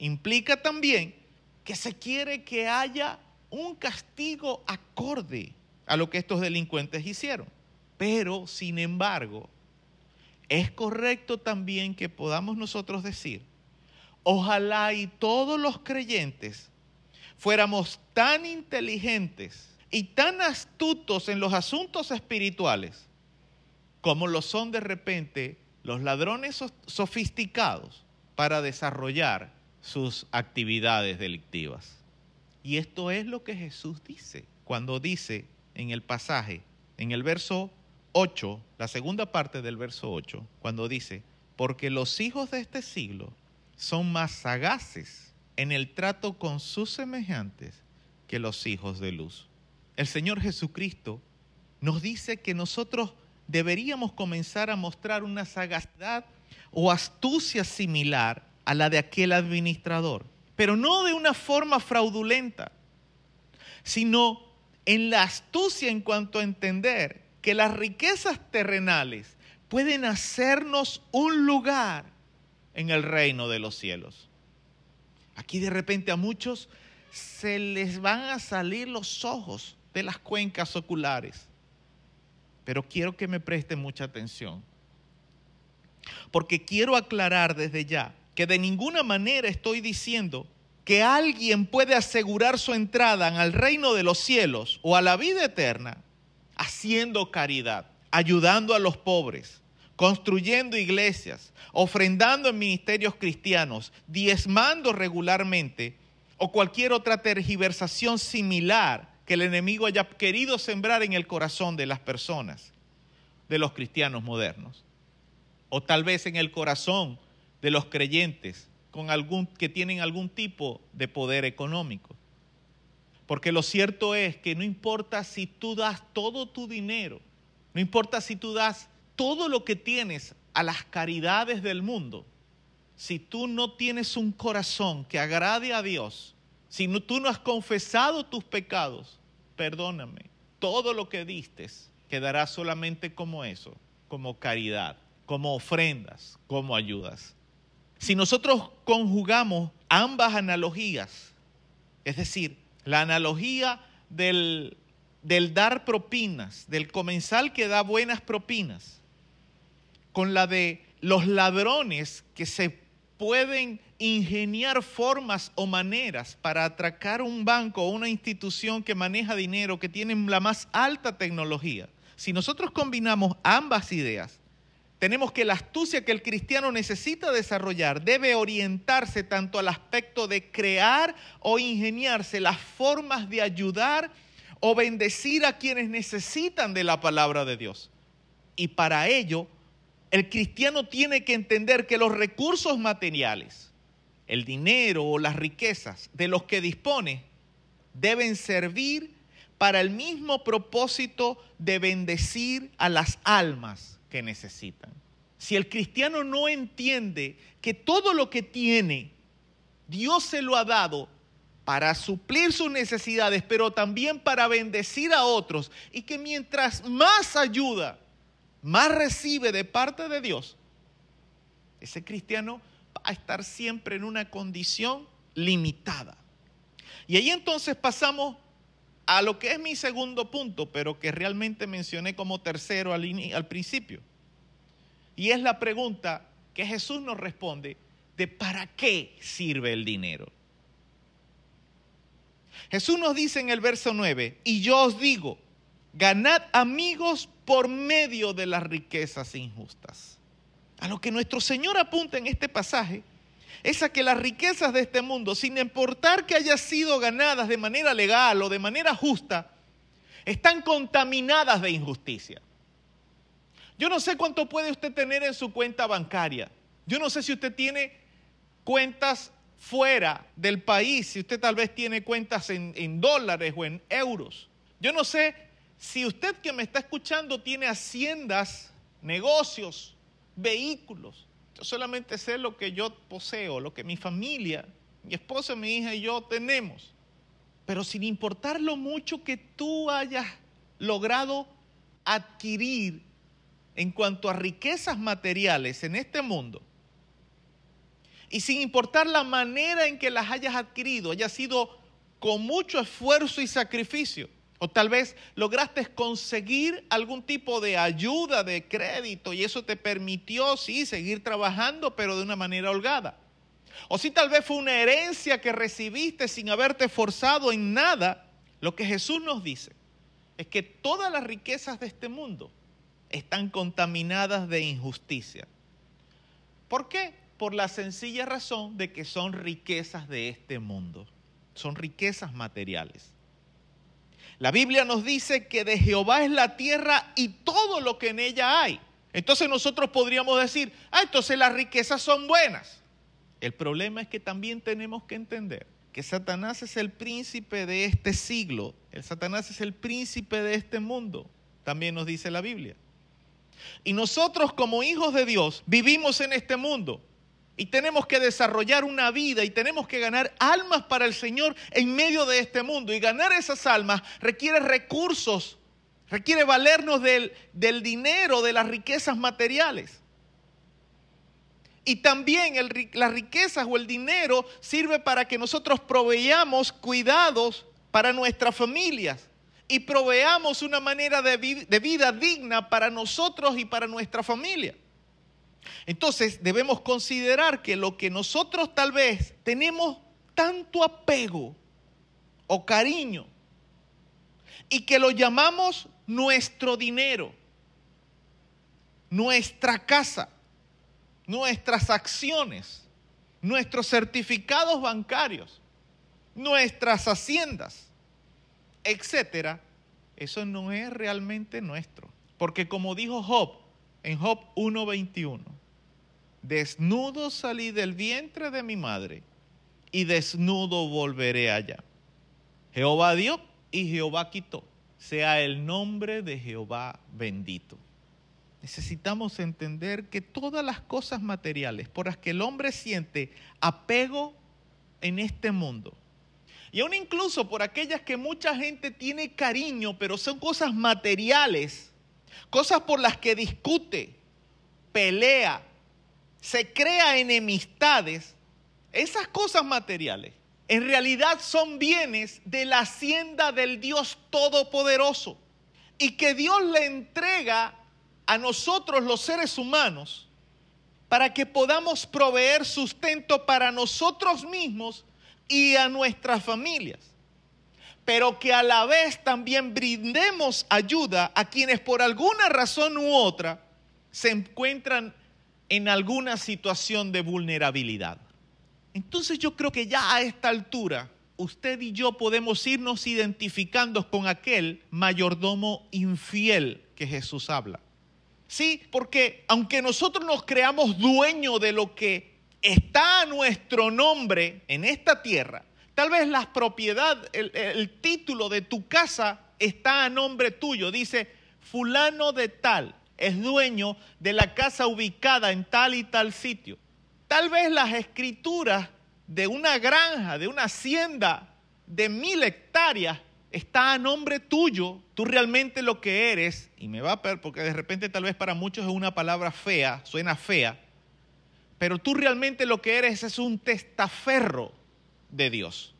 [SPEAKER 2] implica también que se quiere que haya un castigo acorde a lo que estos delincuentes hicieron. Pero, sin embargo, es correcto también que podamos nosotros decir, ojalá y todos los creyentes fuéramos tan inteligentes y tan astutos en los asuntos espirituales como lo son de repente los ladrones sofisticados para desarrollar sus actividades delictivas. Y esto es lo que Jesús dice cuando dice en el pasaje, en el verso 8, la segunda parte del verso 8, cuando dice, porque los hijos de este siglo son más sagaces en el trato con sus semejantes que los hijos de luz. El Señor Jesucristo nos dice que nosotros deberíamos comenzar a mostrar una sagacidad o astucia similar a la de aquel administrador, pero no de una forma fraudulenta, sino en la astucia en cuanto a entender que las riquezas terrenales pueden hacernos un lugar en el reino de los cielos. Aquí de repente a muchos se les van a salir los ojos de las cuencas oculares, pero quiero que me presten mucha atención, porque quiero aclarar desde ya que de ninguna manera estoy diciendo que alguien puede asegurar su entrada al reino de los cielos o a la vida eterna haciendo caridad, ayudando a los pobres, construyendo iglesias, ofrendando en ministerios cristianos, diezmando regularmente o cualquier otra tergiversación similar que el enemigo haya querido sembrar en el corazón de las personas, de los cristianos modernos, o tal vez en el corazón de los creyentes con algún, que tienen algún tipo de poder económico. Porque lo cierto es que no importa si tú das todo tu dinero, no importa si tú das todo lo que tienes a las caridades del mundo, si tú no tienes un corazón que agrade a Dios, si tú no has confesado tus pecados, perdóname, todo lo que diste quedará solamente como eso, como caridad, como ofrendas, como ayudas. Si nosotros conjugamos ambas analogías, es decir, la analogía del, del dar propinas, del comensal que da buenas propinas, con la de los ladrones que se pueden ingeniar formas o maneras para atracar un banco o una institución que maneja dinero, que tienen la más alta tecnología. Si nosotros combinamos ambas ideas, tenemos que la astucia que el cristiano necesita desarrollar debe orientarse tanto al aspecto de crear o ingeniarse las formas de ayudar o bendecir a quienes necesitan de la palabra de Dios. Y para ello, el cristiano tiene que entender que los recursos materiales, el dinero o las riquezas de los que dispone, deben servir para el mismo propósito de bendecir a las almas que necesitan. Si el cristiano no entiende que todo lo que tiene, Dios se lo ha dado para suplir sus necesidades, pero también para bendecir a otros, y que mientras más ayuda, más recibe de parte de Dios, ese cristiano va a estar siempre en una condición limitada. Y ahí entonces pasamos a lo que es mi segundo punto, pero que realmente mencioné como tercero al, principio. Y es la pregunta que Jesús nos responde de para qué sirve el dinero. Jesús nos dice en el verso 9, y yo os digo, ganad amigos por medio de las riquezas injustas. A lo que nuestro Señor apunta en este pasaje es a que las riquezas de este mundo, sin importar que hayan sido ganadas de manera legal o de manera justa, están contaminadas de injusticia. Yo no sé cuánto puede usted tener en su cuenta bancaria. Yo no sé si usted tiene cuentas fuera del país, si usted tal vez tiene cuentas en, en dólares o en euros. Yo no sé si usted que me está escuchando tiene haciendas, negocios, vehículos. Yo solamente sé lo que yo poseo, lo que mi familia, mi esposa, mi hija y yo tenemos. Pero sin importar lo mucho que tú hayas logrado adquirir en cuanto a riquezas materiales en este mundo, y sin importar la manera en que las hayas adquirido, haya sido con mucho esfuerzo y sacrificio, o tal vez lograste conseguir algún tipo de ayuda de crédito y eso te permitió, sí, seguir trabajando, pero de una manera holgada. O si tal vez fue una herencia que recibiste sin haberte forzado en nada, lo que Jesús nos dice es que todas las riquezas de este mundo están contaminadas de injusticia. ¿Por qué? Por la sencilla razón de que son riquezas de este mundo, son riquezas materiales. La Biblia nos dice que de Jehová es la tierra y todo lo que en ella hay. Entonces nosotros podríamos decir, ah, entonces las riquezas son buenas. El problema es que también tenemos que entender que Satanás es el príncipe de este siglo, el Satanás es el príncipe de este mundo, también nos dice la Biblia. Y nosotros como hijos de Dios vivimos en este mundo y tenemos que desarrollar una vida y tenemos que ganar almas para el Señor en medio de este mundo. Y ganar esas almas requiere recursos, requiere valernos del, del dinero, de las riquezas materiales. Y también las riquezas o el dinero sirve para que nosotros proveamos cuidados para nuestras familias y proveamos una manera de, de vida digna para nosotros y para nuestra familia. Entonces debemos considerar que lo que nosotros tal vez tenemos tanto apego o cariño y que lo llamamos nuestro dinero, nuestra casa, nuestras acciones, nuestros certificados bancarios, nuestras haciendas, etcétera, eso no es realmente nuestro. Porque como dijo Job, en Job 1.21. Desnudo salí del vientre de mi madre y desnudo volveré allá. Jehová dio y Jehová quitó. Sea el nombre de Jehová bendito. Necesitamos entender que todas las cosas materiales por las que el hombre siente apego en este mundo, y aún incluso por aquellas que mucha gente tiene cariño, pero son cosas materiales, cosas por las que discute, pelea, se crea enemistades, esas cosas materiales en realidad son bienes de la hacienda del Dios Todopoderoso. Y que Dios le entrega a nosotros los seres humanos para que podamos proveer sustento para nosotros mismos y a nuestras familias pero que a la vez también brindemos ayuda a quienes por alguna razón u otra se encuentran en alguna situación de vulnerabilidad. Entonces yo creo que ya a esta altura usted y yo podemos irnos identificando con aquel mayordomo infiel que Jesús habla. Sí, porque aunque nosotros nos creamos dueños de lo que está a nuestro nombre en esta tierra, Tal vez la propiedad, el, título de tu casa está a nombre tuyo. Dice, fulano de tal es dueño de la casa ubicada en tal y tal sitio. Tal vez las escrituras de una granja, de una hacienda de mil hectáreas, está a nombre tuyo. Tú realmente lo que eres, y me va a perder porque de repente tal vez para muchos es una palabra fea, suena fea, pero tú realmente lo que eres es un testaferro de Dios.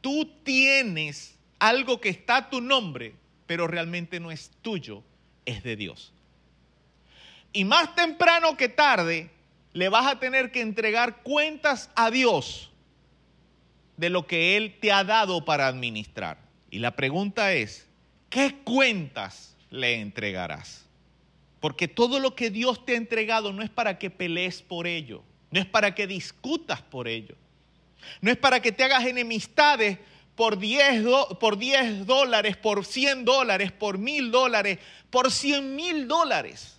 [SPEAKER 2] Tú tienes algo que está a tu nombre, pero realmente no es tuyo, es de Dios. Y más temprano que tarde, le vas a tener que entregar cuentas a Dios de lo que Él te ha dado para administrar. Y la pregunta es, ¿qué cuentas le entregarás? Porque todo lo que Dios te ha entregado no es para que pelees por ello, no es para que discutas por ello, no es para que te hagas enemistades por 10, por dólares, por 100 dólares, por 1000 dólares, por 100 mil dólares.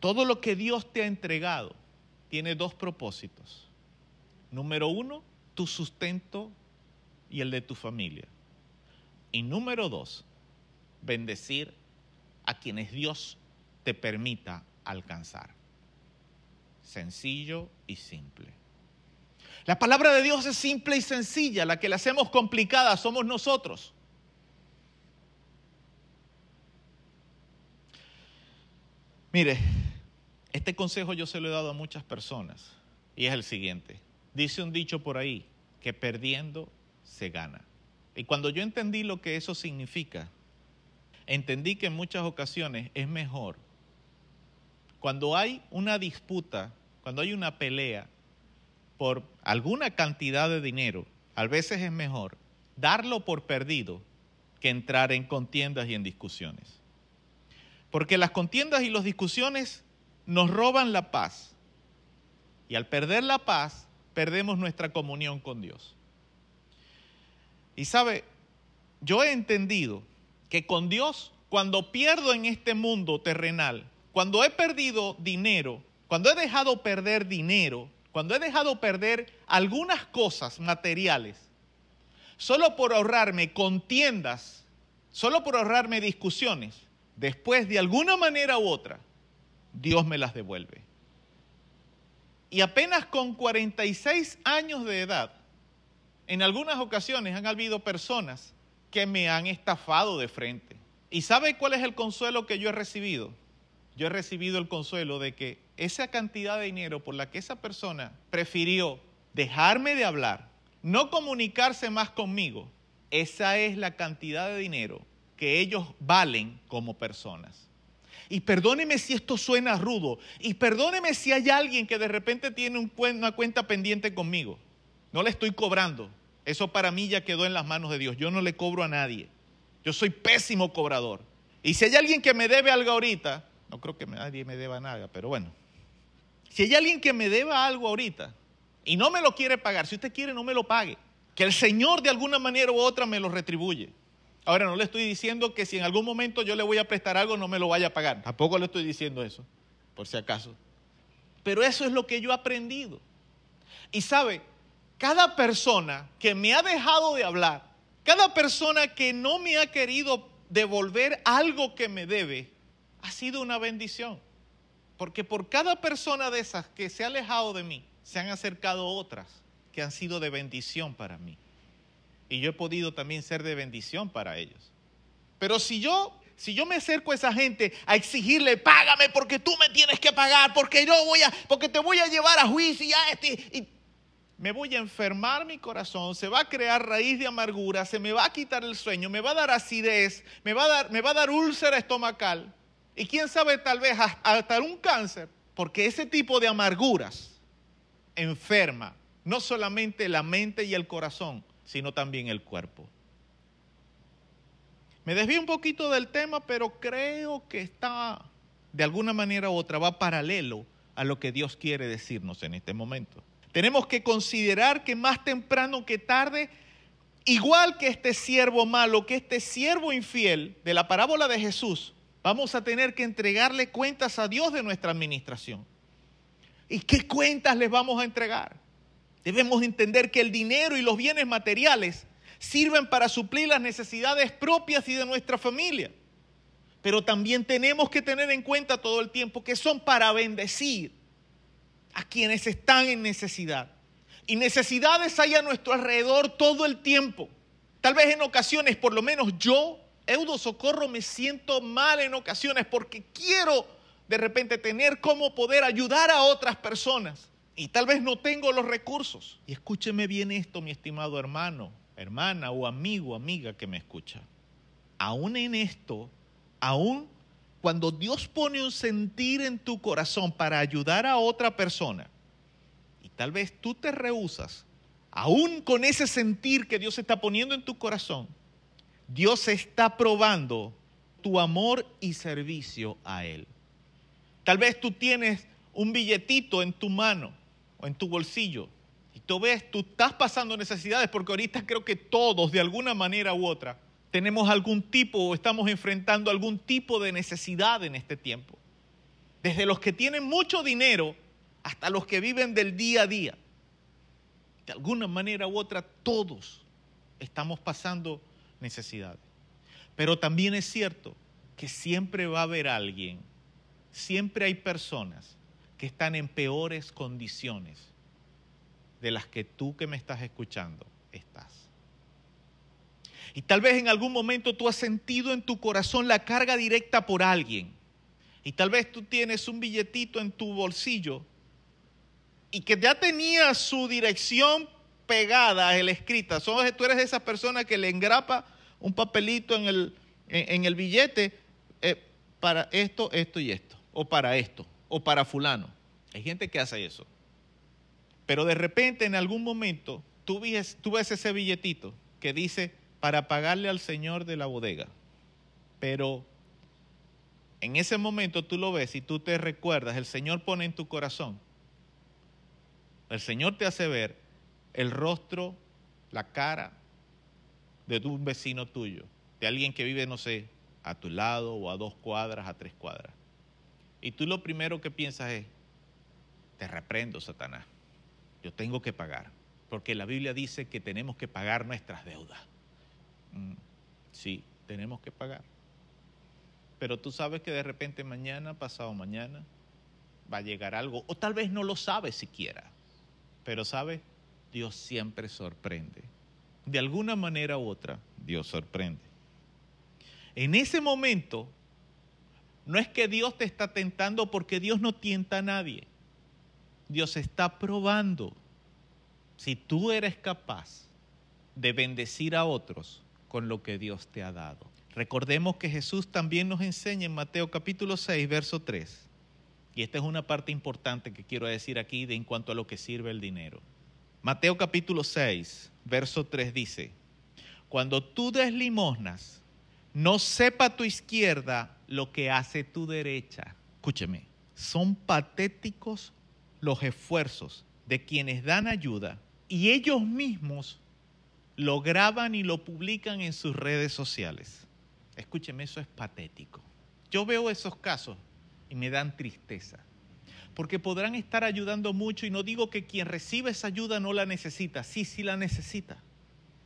[SPEAKER 2] Todo lo que Dios te ha entregado tiene dos propósitos. Número uno, tu sustento y el de tu familia. Y número dos, bendecir a quienes Dios te permita alcanzar sencillo y simple. La palabra de Dios es simple y sencilla, la que la hacemos complicada somos nosotros. Mire, este consejo yo se lo he dado a muchas personas y es el siguiente. Dice un dicho por ahí, que perdiendo se gana. Y cuando yo entendí lo que eso significa, entendí que en muchas ocasiones es mejor cuando hay una disputa, cuando hay una pelea por alguna cantidad de dinero, a veces es mejor darlo por perdido que entrar en contiendas y en discusiones. Porque las contiendas y las discusiones nos roban la paz. Y al perder la paz, perdemos nuestra comunión con Dios. Y sabe, yo he entendido que con Dios, cuando pierdo en este mundo terrenal, cuando he perdido dinero, cuando he dejado perder dinero, cuando he dejado perder algunas cosas materiales, solo por ahorrarme contiendas, solo por ahorrarme discusiones, después de alguna manera u otra, Dios me las devuelve. Y apenas con 46 años de edad, en algunas ocasiones han habido personas que me han estafado de frente. ¿Y sabe cuál es el consuelo que yo he recibido? Yo he recibido el consuelo de que esa cantidad de dinero por la que esa persona prefirió dejarme de hablar, no comunicarse más conmigo, esa es la cantidad de dinero que ellos valen como personas. Y perdóneme si esto suena rudo, y perdóneme si hay alguien que de repente tiene una cuenta pendiente conmigo. No le estoy cobrando, eso para mí ya quedó en las manos de Dios. Yo no le cobro a nadie. Yo soy pésimo cobrador. Y si hay alguien que me debe algo ahorita, no creo que nadie me deba nada, pero bueno. Si hay alguien que me deba algo ahorita y no me lo quiere pagar, si usted quiere no me lo pague. Que el Señor de alguna manera u otra me lo retribuye. Ahora no le estoy diciendo que si en algún momento yo le voy a prestar algo no me lo vaya a pagar. Tampoco le estoy diciendo eso, por si acaso. Pero eso es lo que yo he aprendido. Y sabe, cada persona que me ha dejado de hablar, cada persona que no me ha querido devolver algo que me debe, ha sido una bendición. Porque por cada persona de esas que se ha alejado de mí, se han acercado otras que han sido de bendición para mí. Y yo he podido también ser de bendición para ellos. Pero si yo, si yo me acerco a esa gente a exigirle, págame porque tú me tienes que pagar, porque yo voy a, porque te voy a llevar a juicio y a este, y me voy a enfermar mi corazón, se va a crear raíz de amargura, se me va a quitar el sueño, me va a dar acidez, me va a dar, me va a dar úlcera estomacal y quién sabe tal vez hasta un cáncer, porque ese tipo de amarguras enferma no solamente la mente y el corazón, sino también el cuerpo. Me desvío un poquito del tema, pero creo que está de alguna manera u otra, va paralelo a lo que Dios quiere decirnos en este momento. Tenemos que considerar que más temprano que tarde, igual que este siervo malo, que este siervo infiel de la parábola de Jesús, vamos a tener que entregarle cuentas a Dios de nuestra administración. ¿Y qué cuentas les vamos a entregar? Debemos entender que el dinero y los bienes materiales sirven para suplir las necesidades propias y de nuestra familia. Pero también tenemos que tener en cuenta todo el tiempo que son para bendecir a quienes están en necesidad. Y necesidades hay a nuestro alrededor todo el tiempo. Tal vez en ocasiones, por lo menos yo, Eudo Socorro, me siento mal en ocasiones porque quiero de repente tener cómo poder ayudar a otras personas. Y tal vez no tengo los recursos. Y escúcheme bien esto, mi estimado hermano, hermana o amigo, amiga que me escucha. Aún en esto, aún cuando Dios pone un sentir en tu corazón para ayudar a otra persona, y tal vez tú te rehusas, aún con ese sentir que Dios está poniendo en tu corazón, Dios está probando tu amor y servicio a Él. Tal vez tú tienes un billetito en tu mano o en tu bolsillo y tú ves, tú estás pasando necesidades porque ahorita creo que todos de alguna manera u otra tenemos algún tipo o estamos enfrentando algún tipo de necesidad en este tiempo. Desde los que tienen mucho dinero hasta los que viven del día a día. De alguna manera u otra, todos estamos pasando necesidades. Pero también es cierto que siempre va a haber alguien, siempre hay personas que están en peores condiciones de las que tú que me estás escuchando estás. Y tal vez en algún momento tú has sentido en tu corazón la carga directa por alguien. Y tal vez tú tienes un billetito en tu bolsillo y que ya tenía su dirección pegada, el escrita. Tú eres de esas personas que le engrapa un papelito en el, en, el billete eh, para esto, esto y esto. O para esto, o para fulano. Hay gente que hace eso. Pero de repente en algún momento tú ves, tú ves ese billetito que dice para pagarle al señor de la bodega. Pero en ese momento tú lo ves y tú te recuerdas, el Señor pone en tu corazón, el Señor te hace ver el rostro, la cara, de un vecino tuyo, de alguien que vive, no sé, a tu lado o a dos cuadras, a tres cuadras. Y tú lo primero que piensas es, te reprendo, Satanás, yo tengo que pagar, porque la Biblia dice que tenemos que pagar nuestras deudas. Mm, sí, tenemos que pagar. Pero tú sabes que de repente mañana, pasado mañana, va a llegar algo, o tal vez no lo sabes siquiera, pero sabes, Dios siempre sorprende. De alguna manera u otra, Dios sorprende. En ese momento, no es que Dios te está tentando porque Dios no tienta a nadie. Dios está probando si tú eres capaz de bendecir a otros con lo que Dios te ha dado. Recordemos que Jesús también nos enseña en Mateo capítulo 6, verso 3. Y esta es una parte importante que quiero decir aquí de en cuanto a lo que sirve el dinero. Mateo capítulo 6, verso 3 dice, cuando tú des limosnas, no sepa tu izquierda lo que hace tu derecha. Escúcheme, son patéticos los esfuerzos de quienes dan ayuda y ellos mismos lo graban y lo publican en sus redes sociales. Escúcheme, eso es patético. Yo veo esos casos y me dan tristeza. Porque podrán estar ayudando mucho y no digo que quien recibe esa ayuda no la necesita, sí, sí la necesita.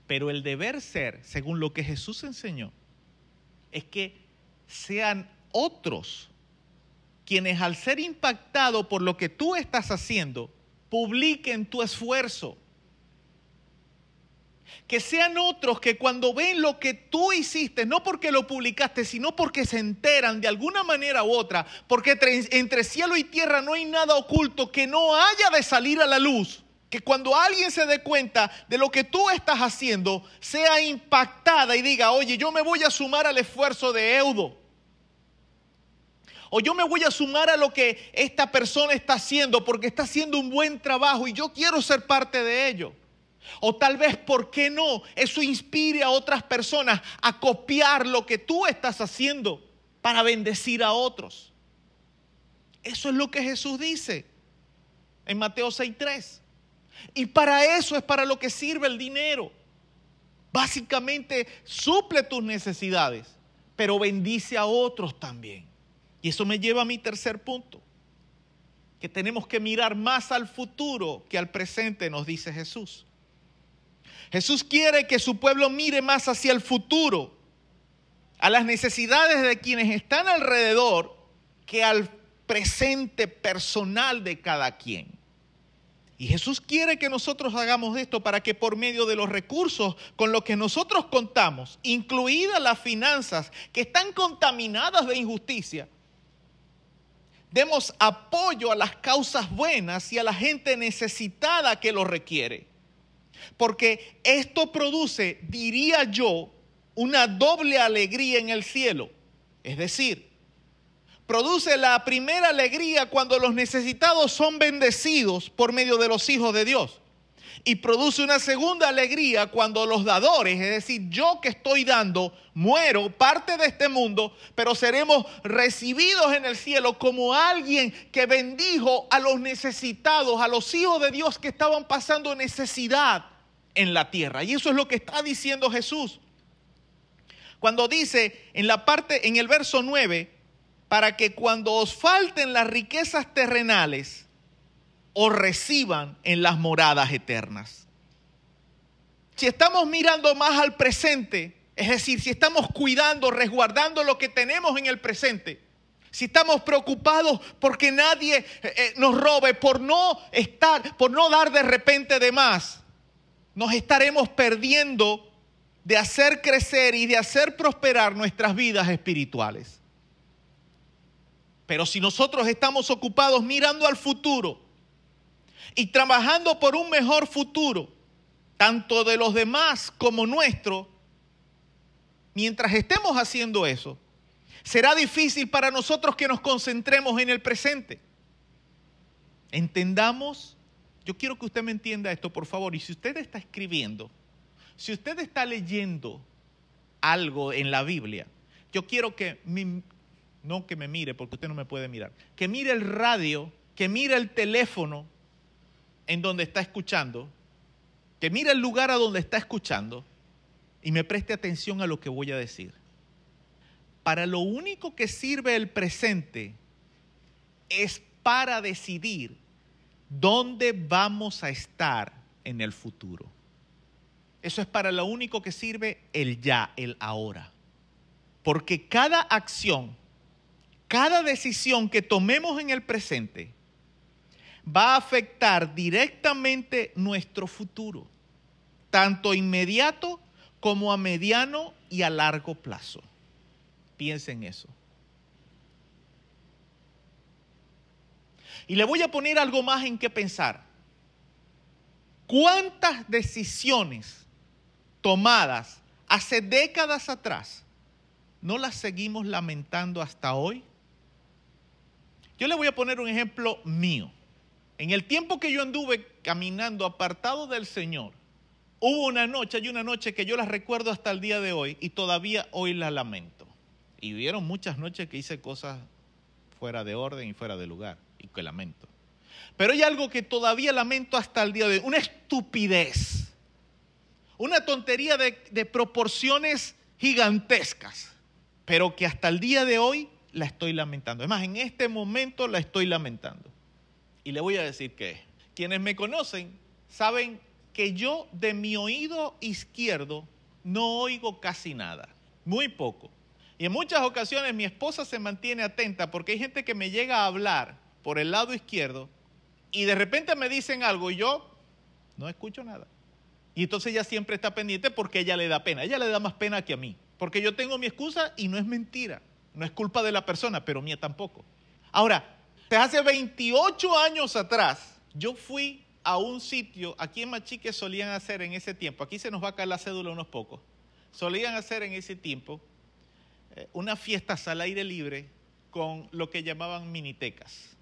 [SPEAKER 2] Pero el deber ser, según lo que Jesús enseñó, es que sean otros quienes al ser impactados por lo que tú estás haciendo, publiquen tu esfuerzo. Que sean otros que cuando ven lo que tú hiciste, no porque lo publicaste, sino porque se enteran de alguna manera u otra, porque entre cielo y tierra no hay nada oculto que no haya de salir a la luz que cuando alguien se dé cuenta de lo que tú estás haciendo, sea impactada y diga, oye, yo me voy a sumar al esfuerzo de Eudo. O yo me voy a sumar a lo que esta persona está haciendo porque está haciendo un buen trabajo y yo quiero ser parte de ello. O tal vez, ¿por qué no? Eso inspire a otras personas a copiar lo que tú estás haciendo para bendecir a otros. Eso es lo que Jesús dice en Mateo 6.3. Y para eso es para lo que sirve el dinero. Básicamente suple tus necesidades, pero bendice a otros también. Y eso me lleva a mi tercer punto, que tenemos que mirar más al futuro que al presente, nos dice Jesús. Jesús quiere que su pueblo mire más hacia el futuro, a las necesidades de quienes están alrededor, que al presente personal de cada quien. Y Jesús quiere que nosotros hagamos esto para que por medio de los recursos con los que nosotros contamos, incluidas las finanzas que están contaminadas de injusticia, demos apoyo a las causas buenas y a la gente necesitada que lo requiere. Porque esto produce, diría yo, una doble alegría en el cielo. Es decir, produce la primera alegría cuando los necesitados son bendecidos por medio de los hijos de Dios. Y produce una segunda alegría cuando los dadores, es decir, yo que estoy dando, muero, parte de este mundo, pero seremos recibidos en el cielo como alguien que bendijo a los necesitados, a los hijos de Dios que estaban pasando necesidad en la tierra. Y eso es lo que está diciendo Jesús. Cuando dice en la parte, en el verso 9, para que cuando os falten las riquezas terrenales, os reciban en las moradas eternas. Si estamos mirando más al presente, es decir, si estamos cuidando, resguardando lo que tenemos en el presente, si estamos preocupados porque nadie eh, eh, nos robe, por no estar, por no dar de repente de más, nos estaremos perdiendo de hacer crecer y de hacer prosperar nuestras vidas espirituales. Pero si nosotros estamos ocupados mirando al futuro y trabajando por un mejor futuro, tanto de los demás como nuestro, mientras estemos haciendo eso, será difícil para nosotros que nos concentremos en el presente. Entendamos, yo quiero que usted me entienda esto, por favor, y si usted está escribiendo, si usted está leyendo algo en la Biblia, yo quiero que no que me mire porque usted no me puede mirar, que mire el radio, que mire el teléfono en donde está escuchando, que mire el lugar a donde está escuchando y me preste atención a lo que voy a decir. Para lo único que sirve el presente es para decidir dónde vamos a estar en el futuro. Eso es para lo único que sirve el ya, el ahora. Porque cada acción, cada decisión que tomemos en el presente va a afectar directamente nuestro futuro, tanto inmediato como a mediano y a largo plazo. Piensen eso. Y le voy a poner algo más en qué pensar. ¿Cuántas decisiones tomadas hace décadas atrás no las seguimos lamentando hasta hoy? Yo le voy a poner un ejemplo mío. En el tiempo que yo anduve caminando apartado del Señor, hubo una noche, hay una noche que yo la recuerdo hasta el día de hoy y todavía hoy la lamento. Y hubieron muchas noches que hice cosas fuera de orden y fuera de lugar y que lamento. Pero hay algo que todavía lamento hasta el día de hoy, una estupidez, una tontería de, de proporciones gigantescas, pero que hasta el día de hoy la estoy lamentando. Es más, en este momento la estoy lamentando. Y le voy a decir que quienes me conocen saben que yo de mi oído izquierdo no oigo casi nada, muy poco. Y en muchas ocasiones mi esposa se mantiene atenta porque hay gente que me llega a hablar por el lado izquierdo y de repente me dicen algo y yo no escucho nada. Y entonces ella siempre está pendiente porque ella le da pena. Ella le da más pena que a mí. Porque yo tengo mi excusa y no es mentira. No es culpa de la persona, pero mía tampoco. Ahora, hace 28 años atrás, yo fui a un sitio, aquí en Machique solían hacer en ese tiempo, aquí se nos va a caer la cédula unos pocos, solían hacer en ese tiempo eh, unas fiestas al aire libre con lo que llamaban minitecas.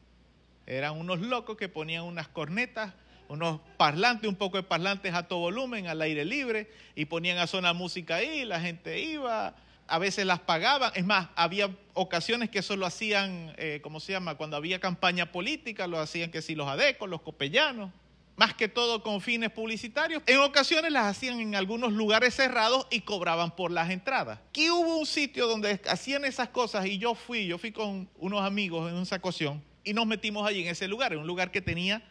[SPEAKER 2] Eran unos locos que ponían unas cornetas, unos parlantes, un poco de parlantes a todo volumen, al aire libre, y ponían a sonar música ahí, la gente iba, a veces las pagaban. Es más, había ocasiones que eso lo hacían, eh, ¿cómo se llama? Cuando había campaña política, lo hacían que si los adecos, los copellanos, más que todo con fines publicitarios. En ocasiones las hacían en algunos lugares cerrados y cobraban por las entradas. Aquí hubo un sitio donde hacían esas cosas y yo fui, yo fui con unos amigos en una ocasión y nos metimos allí en ese lugar, en un lugar que tenía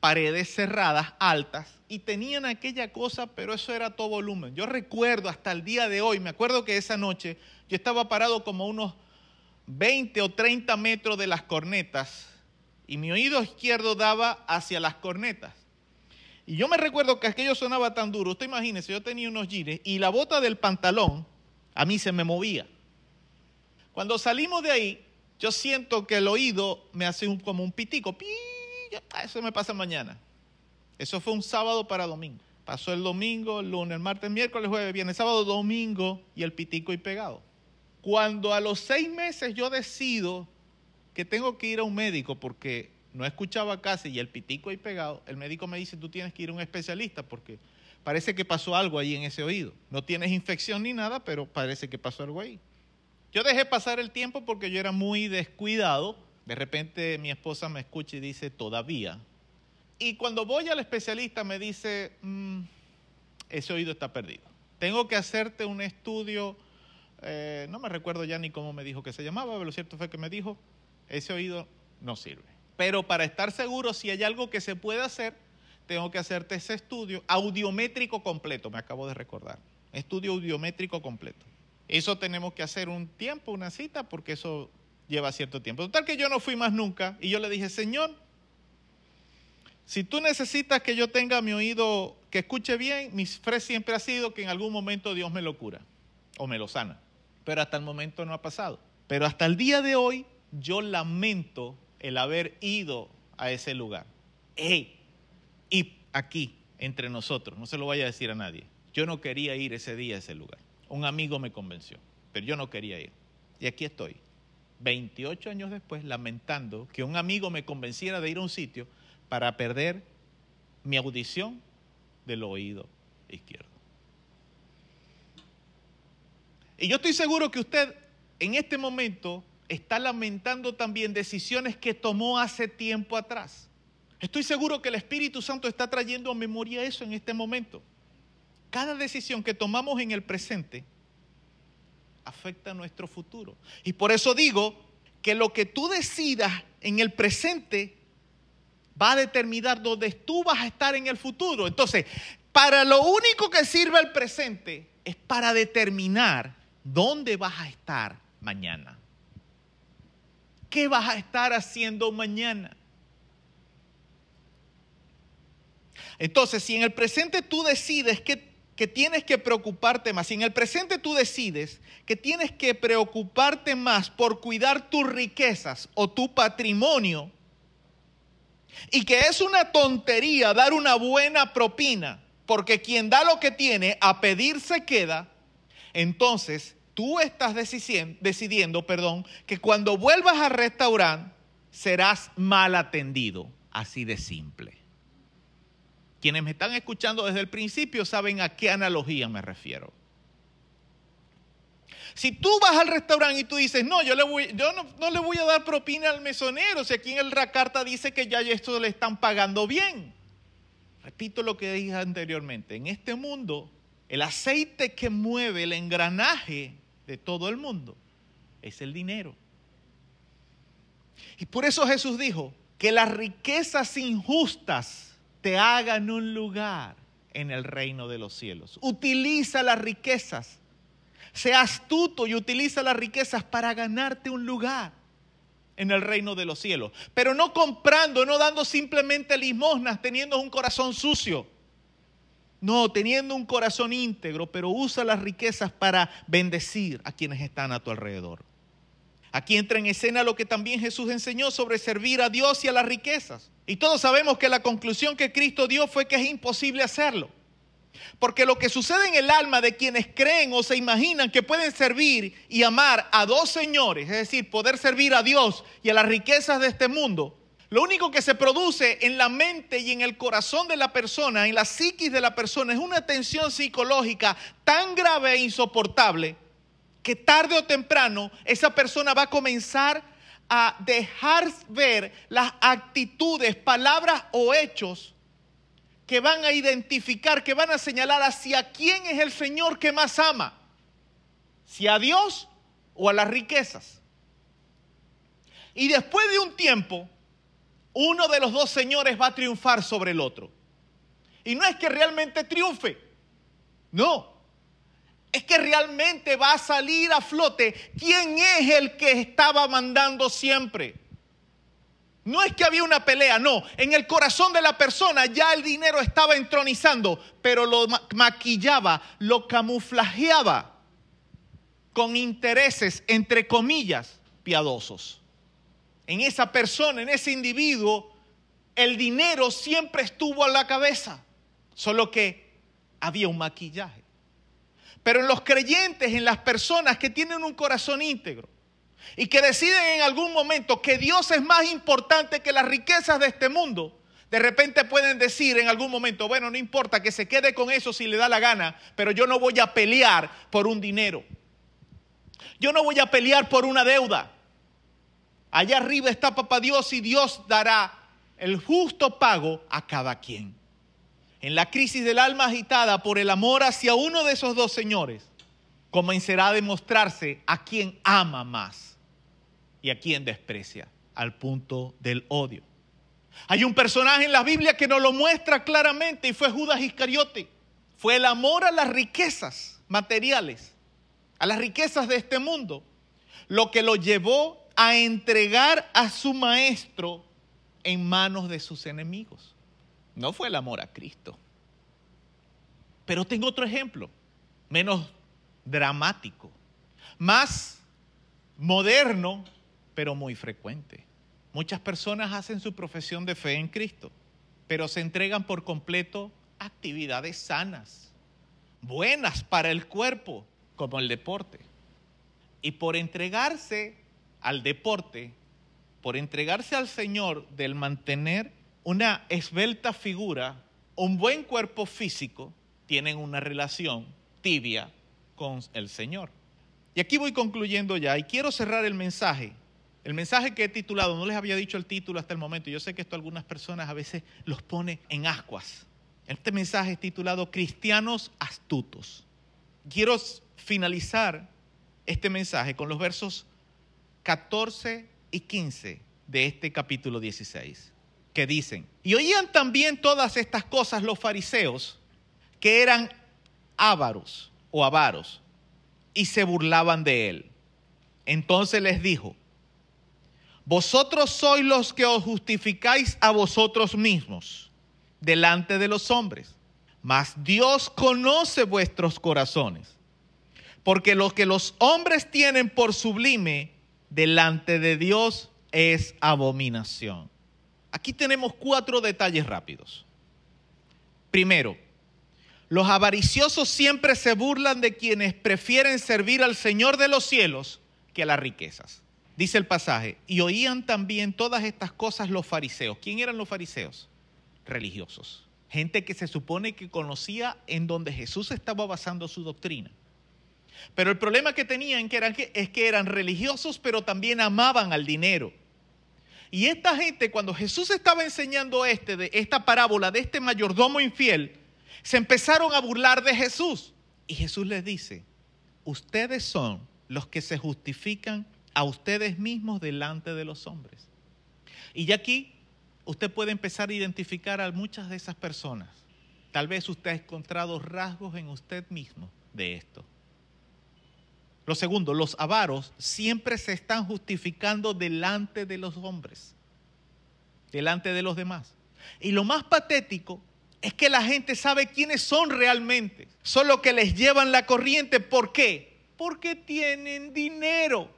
[SPEAKER 2] paredes cerradas, altas, y tenían aquella cosa, pero eso era todo volumen. Yo recuerdo hasta el día de hoy, me acuerdo que esa noche yo estaba parado como unos 20 o 30 metros de las cornetas y mi oído izquierdo daba hacia las cornetas. Y yo me recuerdo que aquello sonaba tan duro. Usted imagínese, yo tenía unos jeans y la bota del pantalón a mí se me movía. Cuando salimos de ahí, yo siento que el oído me hace como un pitico. Eso me pasa mañana. Eso fue un sábado para domingo. Pasó el domingo, el lunes, el martes, el miércoles, jueves, viernes, sábado, domingo y el pitico y pegado. Cuando a los seis meses yo decido que tengo que ir a un médico porque no escuchaba casi y el pitico ahí pegado, el médico me dice, tú tienes que ir a un especialista porque parece que pasó algo ahí en ese oído. No tienes infección ni nada, pero parece que pasó algo ahí. Yo dejé pasar el tiempo porque yo era muy descuidado. De repente mi esposa me escucha y dice, todavía. Y cuando voy al especialista me dice, mm, ese oído está perdido. Tengo que hacerte un estudio, eh, no me recuerdo ya ni cómo me dijo que se llamaba, pero lo cierto fue que me dijo, ese oído no sirve. Pero para estar seguro si hay algo que se puede hacer, tengo que hacerte ese estudio audiométrico completo, me acabo de recordar. Estudio audiométrico completo. Eso tenemos que hacer un tiempo, una cita, porque eso lleva cierto tiempo. Total que yo no fui más nunca y yo le dije, Señor, si tú necesitas que yo tenga mi oído que escuche bien, mi fe siempre ha sido que en algún momento Dios me lo cura o me lo sana. Pero hasta el momento no ha pasado. Pero hasta el día de hoy yo lamento el haber ido a ese lugar. Hey, y aquí, entre nosotros, no se lo vaya a decir a nadie, yo no quería ir ese día a ese lugar. Un amigo me convenció, pero yo no quería ir. Y aquí estoy, 28 años después, lamentando que un amigo me convenciera de ir a un sitio para perder mi audición del oído izquierdo. Y yo estoy seguro que usted en este momento está lamentando también decisiones que tomó hace tiempo atrás. Estoy seguro que el Espíritu Santo está trayendo a memoria eso en este momento. Cada decisión que tomamos en el presente afecta nuestro futuro. Y por eso digo que lo que tú decidas en el presente va a determinar dónde tú vas a estar en el futuro. Entonces, para lo único que sirve el presente es para determinar dónde vas a estar mañana. ¿Qué vas a estar haciendo mañana? Entonces, si en el presente tú decides que, que, tienes que preocuparte más, si en el presente tú decides que tienes que preocuparte más por cuidar tus riquezas o tu patrimonio, y que es una tontería dar una buena propina, porque quien da lo que tiene a pedir se queda, entonces tú estás decidiendo, perdón, que cuando vuelvas al restaurante serás mal atendido, así de simple. Quienes me están escuchando desde el principio saben a qué analogía me refiero. Si tú vas al restaurante y tú dices, no, yo, le voy, yo no, le voy a dar propina al mesonero, si aquí en el Racarta dice que ya esto le están pagando bien. Repito lo que dije anteriormente, en este mundo el aceite que mueve el engranaje de todo el mundo es el dinero. Y por eso Jesús dijo que las riquezas injustas te hagan un lugar en el reino de los cielos. Utiliza las riquezas. Sea astuto y utiliza las riquezas para ganarte un lugar en el reino de los cielos. Pero no comprando, no dando simplemente limosnas, teniendo un corazón sucio no, teniendo un corazón íntegro, pero usa las riquezas para bendecir a quienes están a tu alrededor. Aquí entra en escena lo que también Jesús enseñó sobre servir a Dios y a las riquezas. Y todos sabemos que la conclusión que Cristo dio fue que es imposible hacerlo. Porque lo que sucede en el alma de quienes creen o se imaginan que pueden servir y amar a dos señores, es decir, poder servir a Dios y a las riquezas de este mundo, lo único que se produce en la mente y en el corazón de la persona, en la psiquis de la persona, es una tensión psicológica tan grave e insoportable que tarde o temprano esa persona va a comenzar a dejar ver las actitudes, palabras o hechos que van a identificar, que van a señalar hacia quién es el Señor que más ama, si a Dios o a las riquezas. Y después de un tiempo, uno de los dos señores va a triunfar sobre el otro. Y no es que realmente triunfe, no. Es que realmente va a salir a flote quién es el que estaba mandando siempre. No es que había una pelea, no. En el corazón de la persona ya el dinero estaba entronizando, pero lo maquillaba, lo camuflajeaba con intereses, entre comillas, piadosos en esa persona, en ese individuo, el dinero siempre estuvo a la cabeza, solo que había un maquillaje. Pero en los creyentes, en las personas que tienen un corazón íntegro y que deciden en algún momento que Dios es más importante que las riquezas de este mundo, de repente pueden decir en algún momento, bueno, no importa que se quede con eso si le da la gana, pero yo no voy a pelear por un dinero. Yo no voy a pelear por una deuda. Allá arriba está papá Dios y Dios dará el justo pago a cada quien. En la crisis del alma agitada por el amor hacia uno de esos dos señores, comenzará a demostrarse a quien ama más y a quien desprecia, al punto del odio. Hay un personaje en la Biblia que nos lo muestra claramente y fue Judas Iscariote. Fue el amor a las riquezas materiales, a las riquezas de este mundo, lo que lo llevó a entregar a su maestro en manos de sus enemigos. No fue el amor a Cristo. Pero tengo otro ejemplo, menos dramático, más moderno, pero muy frecuente. Muchas personas hacen su profesión de fe en Cristo, pero se entregan por completo a actividades sanas, buenas para el cuerpo, como el deporte. Y por entregarse al deporte, por entregarse al Señor del mantener una esbelta figura, un buen cuerpo físico, tienen una relación tibia con el Señor. Y aquí voy concluyendo ya y quiero cerrar el mensaje. El mensaje que he titulado, no les había dicho el título hasta el momento, yo sé que esto algunas personas a veces los pone en ascuas. Este mensaje es titulado Cristianos astutos. Quiero finalizar este mensaje con los versos 14 y 15 de este capítulo 16, que dicen, y oían también todas estas cosas los fariseos, que eran ávaros o avaros, y se burlaban de él. Entonces les dijo, vosotros sois los que os justificáis a vosotros mismos delante de los hombres, mas Dios conoce vuestros corazones, porque lo que los hombres tienen por sublime delante de Dios es abominación. Aquí tenemos cuatro detalles rápidos. Primero, los avariciosos siempre se burlan de quienes prefieren servir al Señor de los cielos que a las riquezas. Dice el pasaje, y oían también todas estas cosas los fariseos. ¿Quién eran los fariseos? Religiosos. Gente que se supone que conocía en donde Jesús estaba basando su doctrina. Pero el problema que tenían que eran, es que eran religiosos, pero también amaban al dinero. Y esta gente, cuando Jesús estaba enseñando este, de esta parábola de este mayordomo infiel, se empezaron a burlar de Jesús. Y Jesús les dice, ustedes son los que se justifican a ustedes mismos delante de los hombres. Y ya aquí usted puede empezar a identificar a muchas de esas personas. Tal vez usted ha encontrado rasgos en usted mismo de esto. Lo segundo, los avaros siempre se están justificando delante de los hombres, delante de los demás. Y lo más patético es que la gente sabe quiénes son realmente. Solo que les llevan la corriente. ¿Por qué? Porque tienen dinero.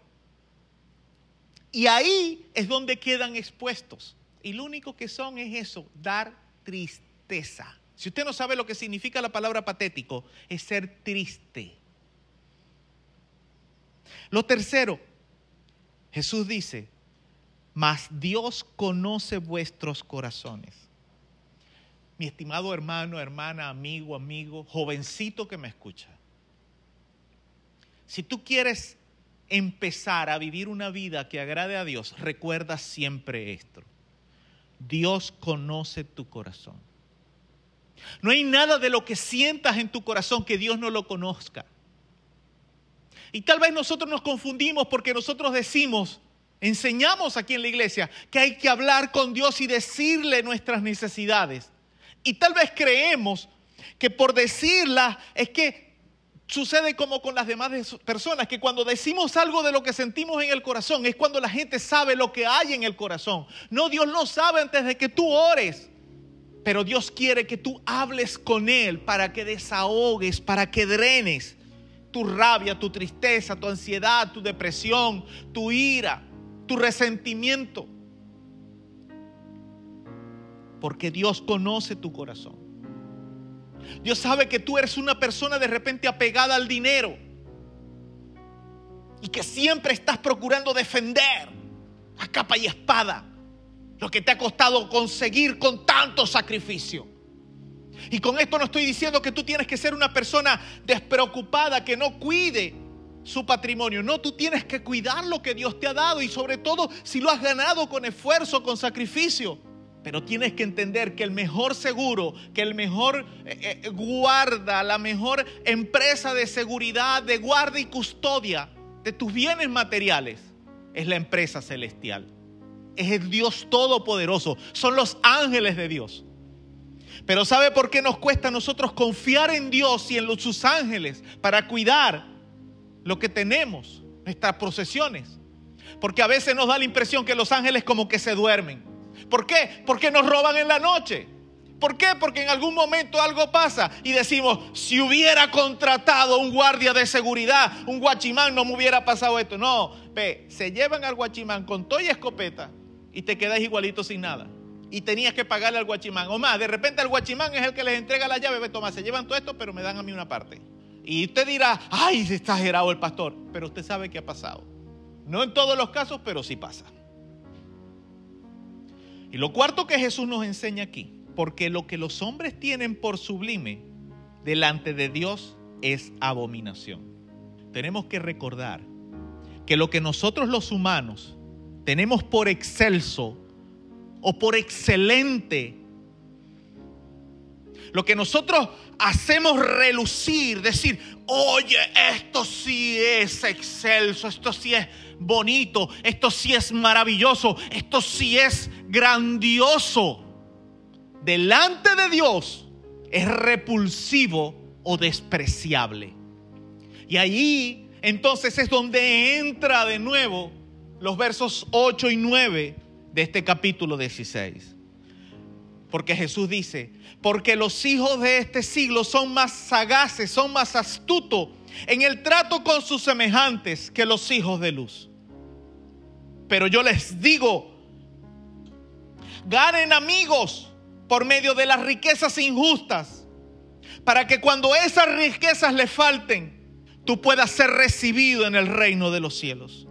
[SPEAKER 2] Y ahí es donde quedan expuestos. Y lo único que son es eso, dar tristeza. Si usted no sabe lo que significa la palabra patético, es ser triste. Lo tercero, Jesús dice, mas Dios conoce vuestros corazones mi estimado hermano, hermana, amigo, amigo, jovencito que me escucha. Si tú quieres empezar a vivir una vida que agrade a Dios, recuerda siempre esto. Dios conoce tu corazón. No hay nada de lo que sientas en tu corazón que Dios no lo conozca. Y tal vez nosotros nos confundimos porque nosotros decimos, enseñamos aquí en la iglesia, que hay que hablar con Dios y decirle nuestras necesidades. Y tal vez creemos que por decirla es que sucede como con las demás personas, que cuando decimos algo de lo que sentimos en el corazón es cuando la gente sabe lo que hay en el corazón. No, Dios lo sabe antes de que tú ores. Pero Dios quiere que tú hables con Él para que desahogues, para que drenes tu rabia, tu tristeza, tu ansiedad, tu depresión, tu ira, tu resentimiento porque Dios conoce tu corazón. Dios sabe que tú eres una persona de repente apegada al dinero y que siempre estás procurando defender a capa y espada lo que te ha costado conseguir con tanto sacrificio. Y con esto no estoy diciendo que tú tienes que ser una persona despreocupada que no cuide su patrimonio. No, tú tienes que cuidar lo que Dios te ha dado y sobre todo si lo has ganado con esfuerzo, con sacrificio. Pero tienes que entender que el mejor seguro, que el mejor eh, eh, guarda, la mejor empresa de seguridad, de guarda y custodia de tus bienes materiales es la empresa celestial. Es el Dios Todopoderoso. Son los ángeles de Dios. Pero ¿sabe por qué nos cuesta a nosotros confiar en Dios y en los, sus ángeles para cuidar lo que tenemos, nuestras posesiones? Porque a veces nos da la impresión que los ángeles como que se duermen. ¿Por qué? Porque nos roban en la noche. ¿Por qué? Porque en algún momento algo pasa y decimos, si hubiera contratado un guardia de seguridad, un guachimán, no me hubiera pasado esto. No, ve, se llevan al guachimán con toy y escopeta y te quedas igualito sin nada. Y tenías que pagarle al guachimán. O más, de repente el guachimán es el que les entrega la llave. Ve, toma, se llevan todo esto, pero me dan a mí una parte. Y usted dirá, ay, exagerado el pastor. Pero usted sabe qué ha pasado. No en todos los casos, pero sí pasa. Y lo cuarto que Jesús nos enseña aquí, porque lo que los hombres tienen por sublime delante de Dios es abominación. Tenemos que recordar que lo que nosotros los humanos tenemos por excelso o por excelente Lo que nosotros hacemos relucir, decir, oye, esto sí es excelso, esto sí es bonito, esto sí es maravilloso, esto sí es grandioso. Delante de Dios es repulsivo o despreciable. Y allí entonces es donde entra de nuevo los versos 8 y 9 de este capítulo 16. Porque Jesús dice, porque los hijos de este siglo son más sagaces, son más astutos en el trato con sus semejantes que los hijos de luz. Pero yo les digo, ganen amigos por medio de las riquezas injustas, para que cuando esas riquezas les falten, tú puedas ser recibido en el reino de los cielos.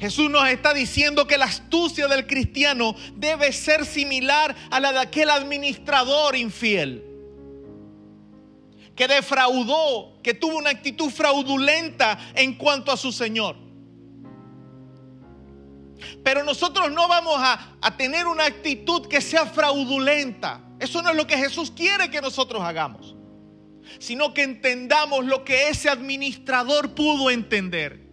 [SPEAKER 2] Jesús nos está diciendo que la astucia del cristiano debe ser similar a la de aquel administrador infiel que defraudó, que tuvo una actitud fraudulenta en cuanto a su Señor. Pero nosotros no vamos a, tener una actitud que sea fraudulenta. Eso no es lo que Jesús quiere que nosotros hagamos. Sino que entendamos lo que ese administrador pudo entender.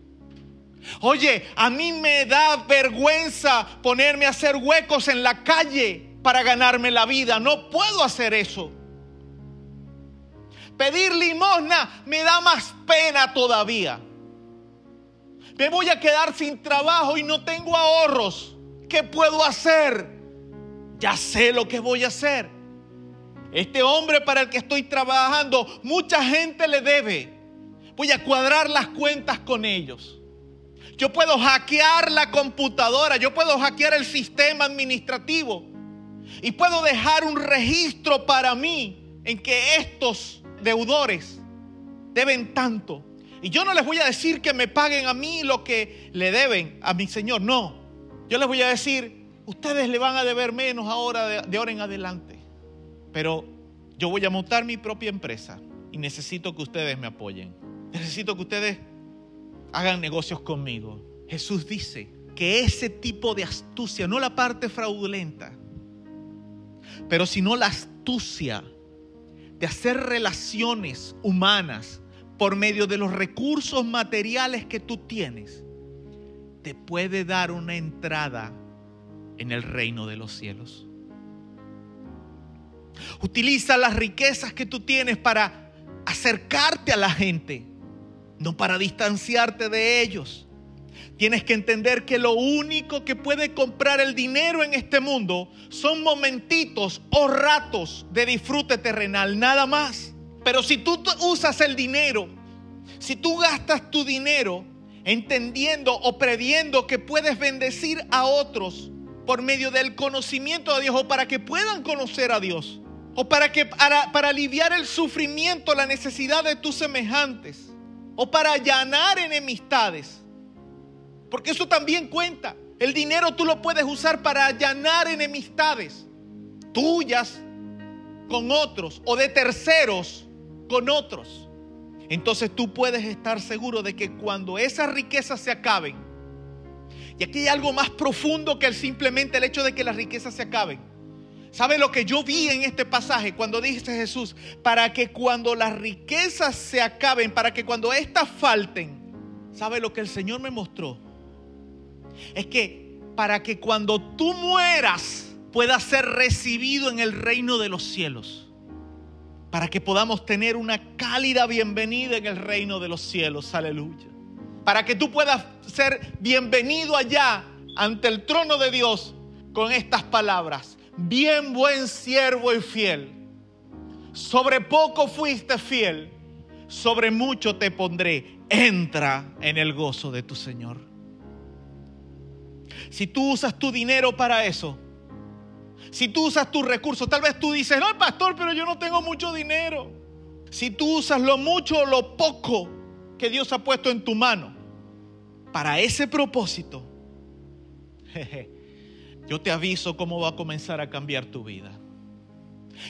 [SPEAKER 2] Oye, a mí me da vergüenza ponerme a hacer huecos en la calle para ganarme la vida. No puedo hacer eso. Pedir limosna me da más pena todavía. Me voy a quedar sin trabajo y no tengo ahorros. ¿Qué puedo hacer? Ya sé lo que voy a hacer. Este hombre para el que estoy trabajando, mucha gente le debe. Voy a cuadrar las cuentas con ellos. Yo puedo hackear la computadora, yo puedo hackear el sistema administrativo y puedo dejar un registro para mí en que estos deudores deben tanto. Y yo no les voy a decir que me paguen a mí lo que le deben a mi Señor, no. Yo les voy a decir, ustedes le van a deber menos ahora de, de ahora en adelante. Pero yo voy a montar mi propia empresa y necesito que ustedes me apoyen. Necesito que ustedes hagan negocios conmigo. Jesús dice que ese tipo de astucia, no la parte fraudulenta, pero sino la astucia de hacer relaciones humanas por medio de los recursos materiales que tú tienes, te puede dar una entrada en el reino de los cielos. Utiliza las riquezas que tú tienes para acercarte a la gente, no para distanciarte de ellos. Tienes que entender que lo único que puede comprar el dinero en este mundo son momentitos o ratos de disfrute terrenal, nada más. Pero si tú usas el dinero, si tú gastas tu dinero entendiendo o previendo que puedes bendecir a otros por medio del conocimiento de Dios o para que puedan conocer a Dios, o para, que, para, para aliviar el sufrimiento, la necesidad de tus semejantes, o para allanar enemistades. Porque eso también cuenta. El dinero tú lo puedes usar para allanar enemistades tuyas con otros o de terceros con otros. Entonces tú puedes estar seguro de que cuando esas riquezas se acaben, y aquí hay algo más profundo que el simplemente el hecho de que las riquezas se acaben. ¿Sabe lo que yo vi en este pasaje cuando dice Jesús? Para que cuando las riquezas se acaben, para que cuando éstas falten, ¿sabe lo que el Señor me mostró? Es que para que cuando tú mueras puedas ser recibido en el reino de los cielos. Para que podamos tener una cálida bienvenida en el reino de los cielos. Aleluya. Para que tú puedas ser bienvenido allá ante el trono de Dios con estas palabras bien buen siervo y fiel. Sobre poco fuiste fiel, sobre mucho te pondré. Entra en el gozo de tu Señor. Si tú usas tu dinero para eso, si tú usas tus recursos, tal vez tú dices, no, pastor, pero yo no tengo mucho dinero. Si tú usas lo mucho o lo poco que Dios ha puesto en tu mano para ese propósito, jeje, yo te aviso cómo va a comenzar a cambiar tu vida.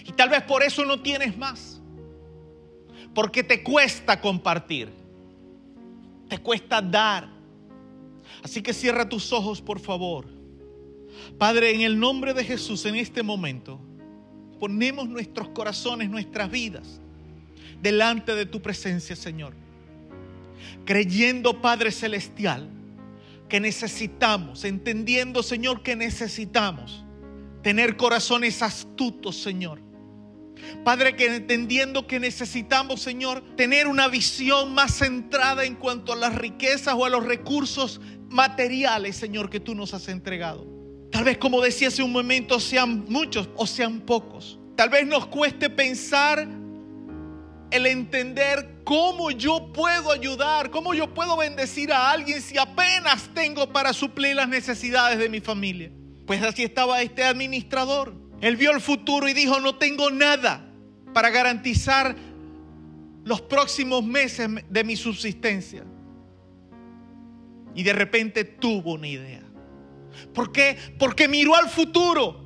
[SPEAKER 2] Y tal vez por eso no tienes más. Porque te cuesta compartir. Te cuesta dar. Así que cierra tus ojos, por favor. Padre, en el nombre de Jesús, en este momento, ponemos nuestros corazones, nuestras vidas delante de tu presencia, Señor. Creyendo, Padre Celestial, que necesitamos, entendiendo, Señor, que necesitamos tener corazones astutos, Señor. Padre, que entendiendo que necesitamos, Señor, tener una visión más centrada en cuanto a las riquezas o a los recursos materiales, Señor, que tú nos has entregado. Tal vez, como decía hace un momento, sean muchos o sean pocos. Tal vez nos cueste pensar el entender cómo yo puedo ayudar, cómo yo puedo bendecir a alguien si apenas tengo para suplir las necesidades de mi familia. Pues así estaba este administrador. Él vio el futuro y dijo, no tengo nada para garantizar los próximos meses de mi subsistencia. Y de repente tuvo una idea. ¿Por qué? Porque miró al futuro.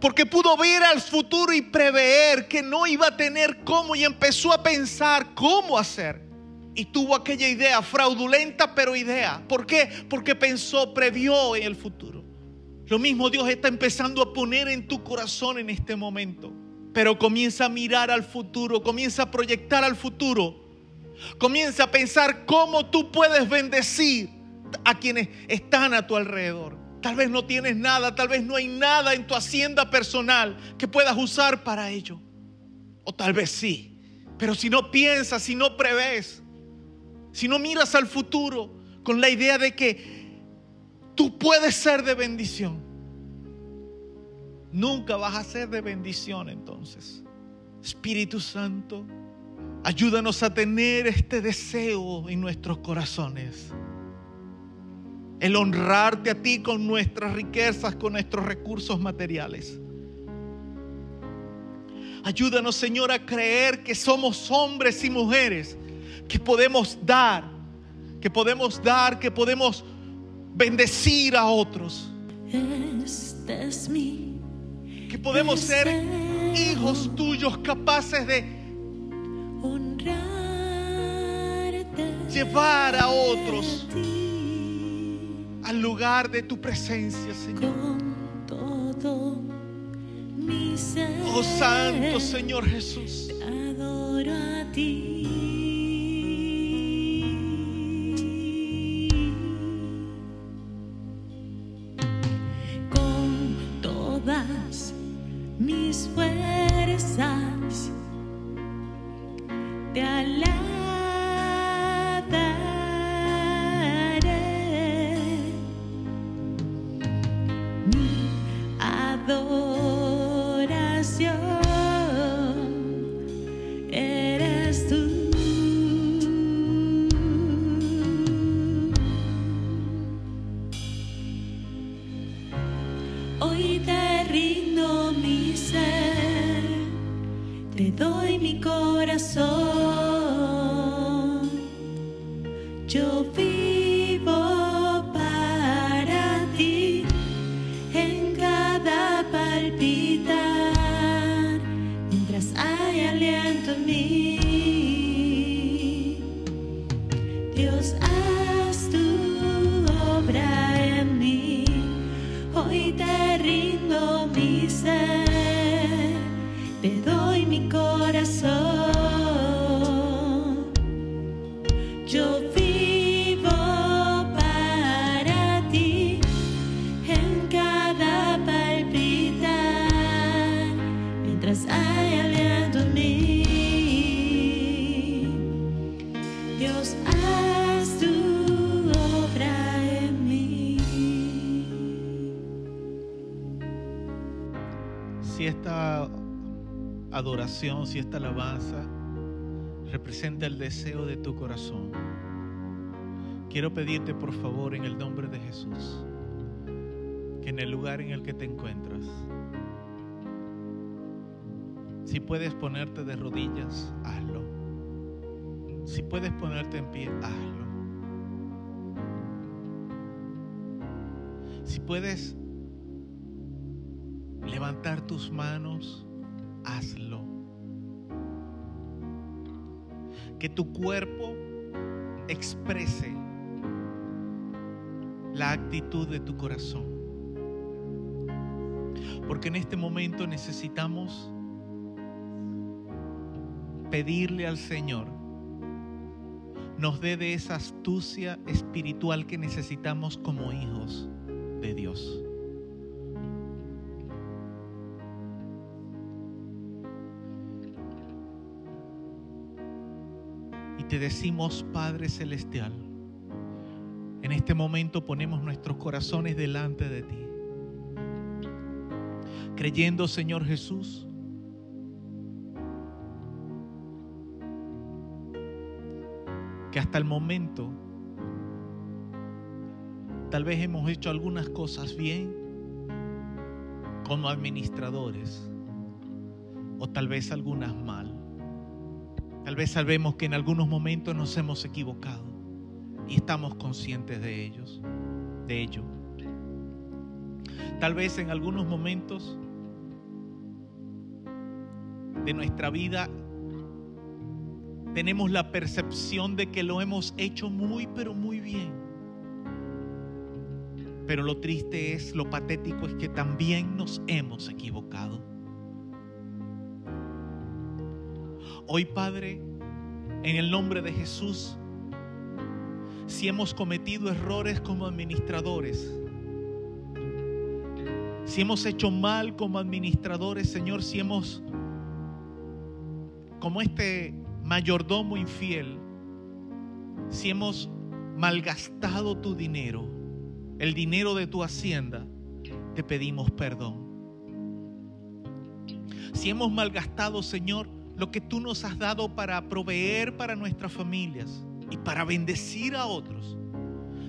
[SPEAKER 2] Porque pudo ver al futuro y prever que no iba a tener cómo y empezó a pensar cómo hacer. Y tuvo aquella idea, fraudulenta pero idea. ¿Por qué? Porque pensó, previó en el futuro. Lo mismo Dios está empezando a poner en tu corazón en este momento. Pero comienza a mirar al futuro, comienza a proyectar al futuro. Comienza a pensar cómo tú puedes bendecir a quienes están a tu alrededor. Tal vez no tienes nada, tal vez no hay nada en tu hacienda personal que puedas usar para ello. O tal vez sí. Pero si no piensas, si no prevés, si no miras al futuro con la idea de que tú puedes ser de bendición, nunca vas a ser de bendición entonces. Espíritu Santo, ayúdanos a tener este deseo en nuestros corazones el honrarte a ti con nuestras riquezas, con nuestros recursos materiales. Ayúdanos, Señor, a creer que somos hombres y mujeres, que podemos dar, que podemos dar, que podemos bendecir a otros.
[SPEAKER 1] Este es mi
[SPEAKER 2] Que podemos ser hijos tuyos capaces de
[SPEAKER 1] honrarte.
[SPEAKER 2] llevar a otros al lugar de tu presencia, Señor.
[SPEAKER 1] con todo mi ser.
[SPEAKER 2] Oh Santo Señor Jesús.
[SPEAKER 1] Te adoro a ti. Con todas mis fuerzas te.
[SPEAKER 2] Si esta alabanza representa el deseo de tu corazón, quiero pedirte por favor en el nombre de Jesús que en el lugar en el que te encuentras, si puedes ponerte de rodillas, hazlo. Si puedes ponerte en pie, hazlo. Si puedes levantar tus manos, hazlo. Que tu cuerpo exprese la actitud de tu corazón. Porque en este momento necesitamos pedirle al Señor nos dé de esa astucia espiritual que necesitamos como hijos de Dios. Te decimos, Padre Celestial, en este momento ponemos nuestros corazones delante de ti, creyendo, Señor Jesús, que hasta el momento tal vez hemos hecho algunas cosas bien como administradores o tal vez algunas mal. Tal vez sabemos que en algunos momentos nos hemos equivocado y estamos conscientes de ellos, de ello. Tal vez en algunos momentos de nuestra vida tenemos la percepción de que lo hemos hecho muy, pero muy bien. Pero lo triste es, lo patético es que también nos hemos equivocado. Hoy, Padre, en el nombre de Jesús, si hemos cometido errores como administradores, si hemos hecho mal como administradores, Señor, si hemos, como este mayordomo infiel, si hemos malgastado tu dinero, el dinero de tu hacienda, te pedimos perdón. Si hemos malgastado, Señor, lo que tú nos has dado para proveer para nuestras familias y para bendecir a otros,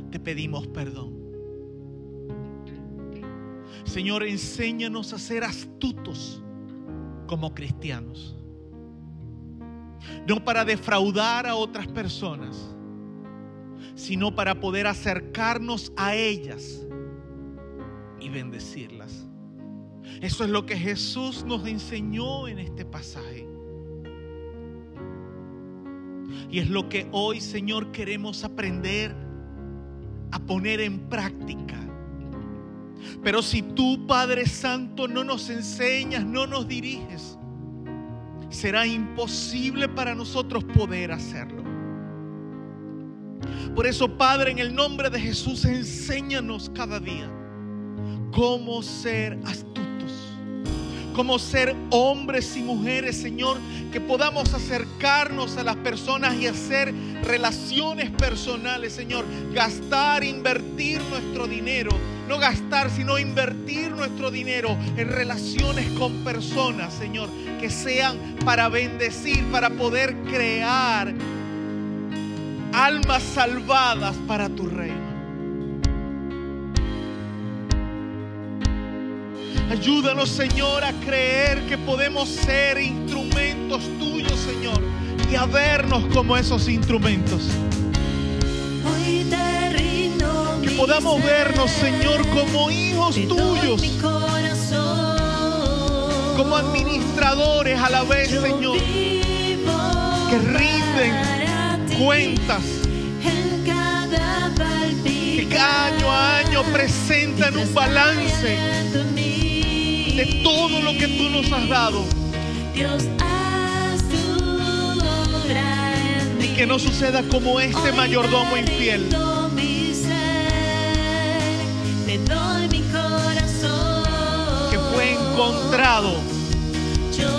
[SPEAKER 2] te pedimos perdón. Señor, enséñanos a ser astutos como cristianos no para defraudar a otras personas, sino para poder acercarnos a ellas y bendecirlas. Eso es lo que Jesús nos enseñó en este pasaje. Y es lo que hoy, Señor, queremos aprender a poner en práctica. Pero si tú, Padre Santo, no nos enseñas, no nos diriges, será imposible para nosotros poder hacerlo. Por eso, Padre, en el nombre de Jesús, enséñanos cada día cómo ser astutos, cómo ser hombres y mujeres, Señor, que podamos acercarnos a las personas y hacer relaciones personales, Señor, gastar, invertir nuestro dinero no gastar, sino invertir nuestro dinero en relaciones con personas, Señor, que sean para bendecir, para poder crear almas salvadas para tu reino. Ayúdanos, Señor, a creer que podemos ser instrumentos tuyos, Señor, y a vernos como esos instrumentos. Podamos vernos, Señor, como hijos tuyos, como administradores a la vez, Señor, que rinden cuentas, que año a año presentan un balance de todo lo que tú nos has dado. Y que no suceda como este mayordomo infiel que fue encontrado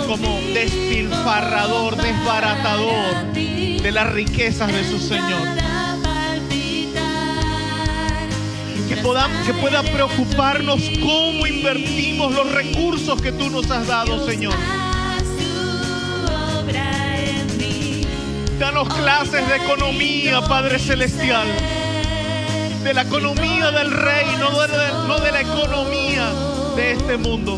[SPEAKER 2] como despilfarrador, desbaratador de las riquezas de su Señor. Que, que pueda preocuparnos cómo invertimos los recursos que tú nos has dado, Señor. Danos clases de economía, Padre Celestial de la economía del reino, no de, no de la economía de este mundo.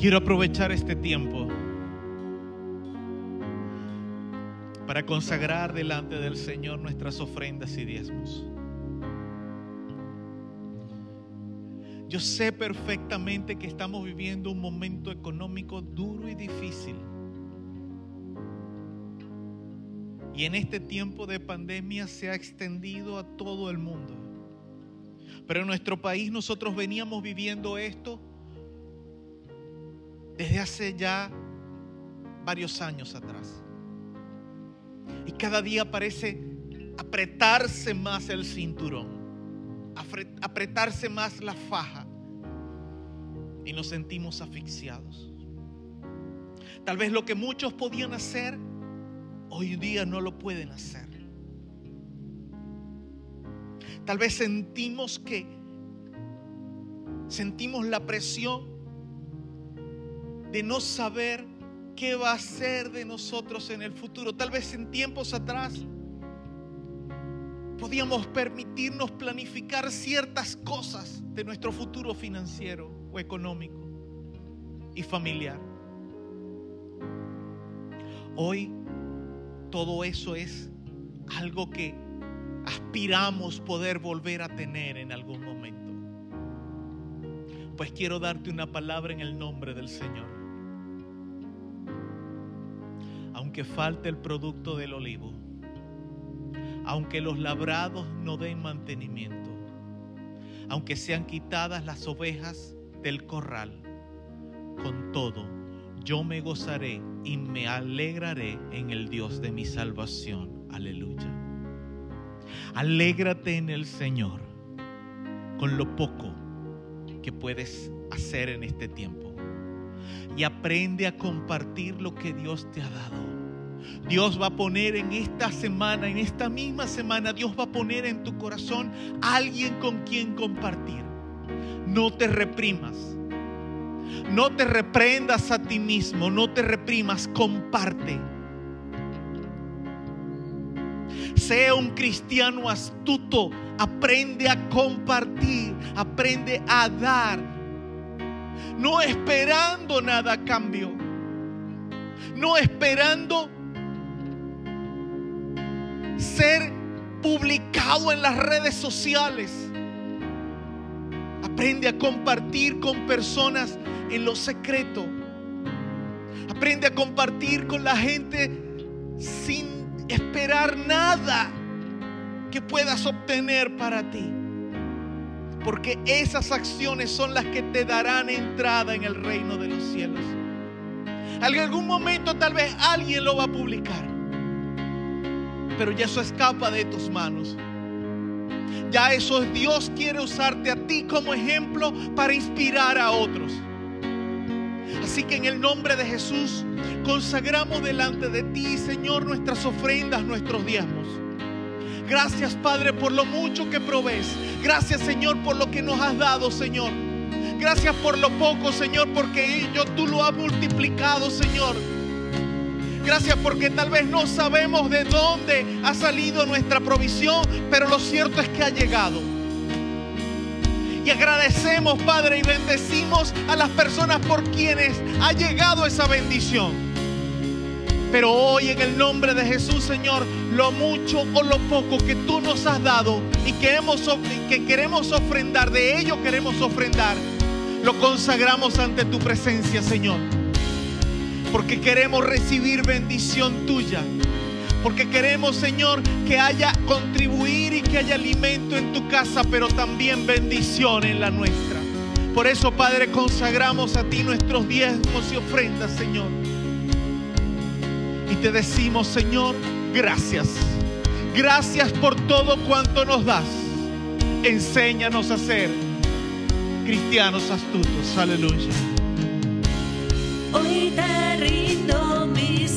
[SPEAKER 2] Quiero aprovechar este tiempo para consagrar delante del Señor nuestras ofrendas y diezmos. Yo sé perfectamente que estamos viviendo un momento económico duro y difícil. Y en este tiempo de pandemia se ha extendido a todo el mundo. Pero en nuestro país nosotros veníamos viviendo esto desde hace ya varios años atrás. Y cada día parece apretarse más el cinturón apretarse más la faja y nos sentimos asfixiados. Tal vez lo que muchos podían hacer, hoy día no lo pueden hacer. Tal vez sentimos que sentimos la presión de no saber qué va a ser de nosotros en el futuro. Tal vez en tiempos atrás podíamos permitirnos planificar ciertas cosas de nuestro futuro financiero o económico y familiar. Hoy todo eso es algo que aspiramos poder volver a tener en algún momento. Pues quiero darte una palabra en el nombre del Señor. Aunque falte el producto del olivo, aunque los labrados no den mantenimiento, aunque sean quitadas las ovejas del corral, con todo, yo me gozaré y me alegraré en el Dios de mi salvación. Aleluya. Alégrate en el Señor con lo poco que puedes hacer en este tiempo. Y aprende a compartir lo que Dios te ha dado. Dios va a poner en esta semana, en esta misma semana, Dios va a poner en tu corazón alguien con quien compartir. No te reprimas. No te reprendas a ti mismo, no te reprimas, comparte. Sea un cristiano astuto, aprende a compartir, aprende a dar, no esperando nada a cambio, no esperando ser publicado en las redes sociales. Aprende a compartir con personas en lo secreto. Aprende a compartir con la gente sin esperar nada que puedas obtener para ti. Porque esas acciones son las que te darán entrada en el reino de los cielos. En algún momento tal vez alguien lo va a publicar. Pero ya eso escapa de tus manos. Ya eso es Dios quiere usarte a ti como ejemplo para inspirar a otros. Así que en el nombre de Jesús consagramos delante de ti, Señor, nuestras ofrendas, nuestros diezmos. Gracias, Padre, por lo mucho que provees. Gracias, Señor, por lo que nos has dado, Señor. Gracias por lo poco, Señor, porque ello tú lo has multiplicado, Señor. Gracias porque tal vez no sabemos de dónde ha salido nuestra provisión, pero lo cierto es que ha llegado. Y agradecemos, Padre, y bendecimos a las personas por quienes ha llegado esa bendición. Pero hoy en el nombre de Jesús, Señor, lo mucho o lo poco que tú nos has dado y que, queremos ofrendar, de ello queremos ofrendar, lo consagramos ante tu presencia, Señor. Porque queremos recibir bendición tuya. Porque queremos, Señor, que haya contribuir y que haya alimento en tu casa, pero también bendición en la nuestra. Por eso, Padre, consagramos a ti nuestros diezmos y ofrendas, Señor. Y te decimos, Señor, gracias. Gracias por todo cuanto nos das. Enséñanos a ser cristianos astutos. Aleluya.
[SPEAKER 3] Hoy te rindo mi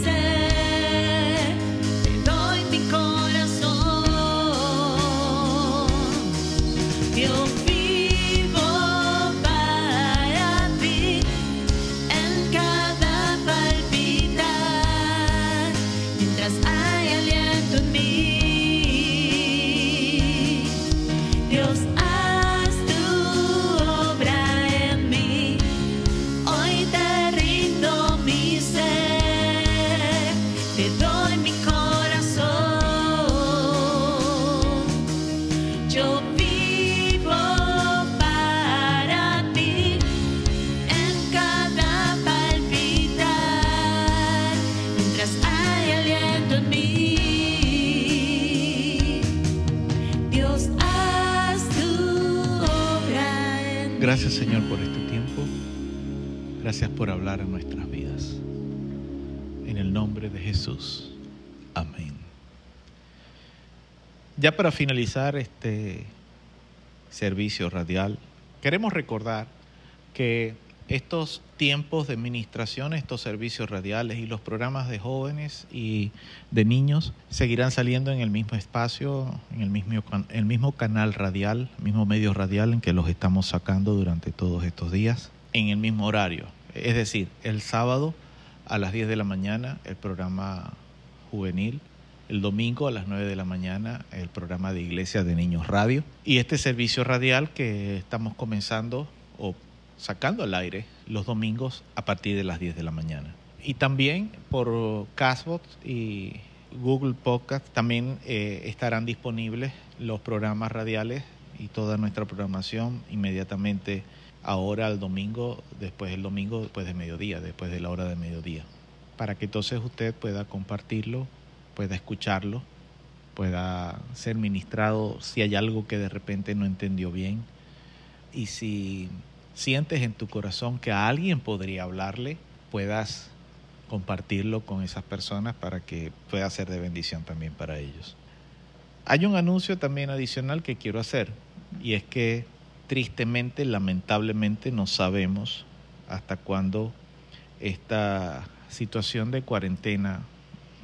[SPEAKER 2] por hablar en nuestras vidas. En el nombre de Jesús. Amén. Ya para finalizar este servicio radial, queremos recordar que estos tiempos de administración, estos servicios radiales y los programas de jóvenes y de niños seguirán saliendo en el mismo espacio, en el mismo, el mismo canal radial, mismo medio radial en que los estamos sacando durante todos estos días, en el mismo horario. Es decir, el sábado a las 10 de la mañana el programa juvenil, el domingo a las 9 de la mañana el programa de Iglesia de Niños Radio y este servicio radial que estamos comenzando o sacando al aire los domingos a partir de las 10 de la mañana. Y también por Castbox y Google Podcast también eh, estarán disponibles los programas radiales y toda nuestra programación inmediatamente ahora el domingo, después del domingo, después de mediodía, después de la hora de mediodía, para que entonces usted pueda compartirlo, pueda escucharlo, pueda ser ministrado si hay algo que de repente no entendió bien y si sientes en tu corazón que a alguien podría hablarle, puedas compartirlo con esas personas para que pueda ser de bendición también para ellos. Hay un anuncio también adicional que quiero hacer y es que tristemente, lamentablemente, no sabemos hasta cuándo esta situación de cuarentena,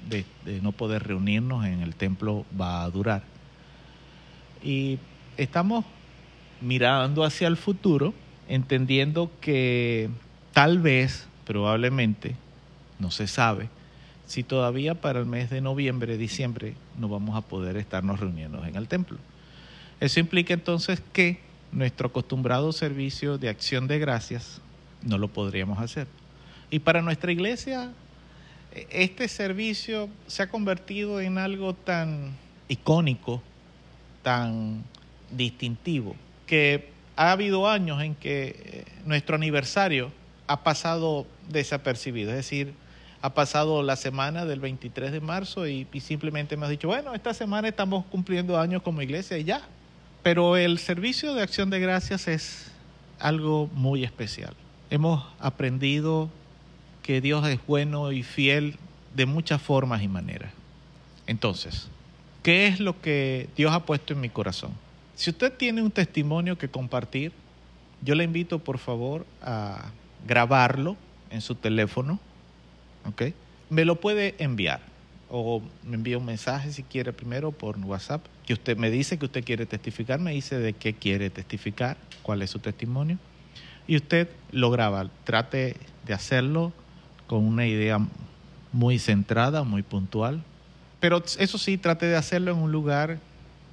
[SPEAKER 2] de, no poder reunirnos en el templo va a durar. Y estamos mirando hacia el futuro entendiendo que tal vez, probablemente, no se sabe, si todavía para el mes de noviembre, diciembre, no vamos a poder estarnos reuniendo en el templo. Eso implica entonces que nuestro acostumbrado servicio de acción de gracias no lo podríamos hacer. Y para nuestra iglesia, este servicio se ha convertido en algo tan icónico, tan distintivo, que ha habido años en que eh, nuestro aniversario ha pasado desapercibido, es decir, ha pasado la semana del 23 de marzo y, y, simplemente hemos dicho, bueno, esta semana estamos cumpliendo años como iglesia y ya. Pero el servicio de acción de gracias es algo muy especial. Hemos aprendido que Dios es bueno y fiel de muchas formas y maneras. Entonces, ¿qué es lo que Dios ha puesto en mi corazón? Si usted tiene un testimonio que compartir, yo le invito por favor a grabarlo en su teléfono, ¿ok? Me lo puede enviar o me envía un mensaje si quiere primero por WhatsApp, que usted me dice que usted quiere testificar, me dice de qué quiere testificar, cuál es su testimonio, y usted lo graba. Trate de hacerlo con una idea muy centrada, muy puntual, pero eso sí, trate de hacerlo en un lugar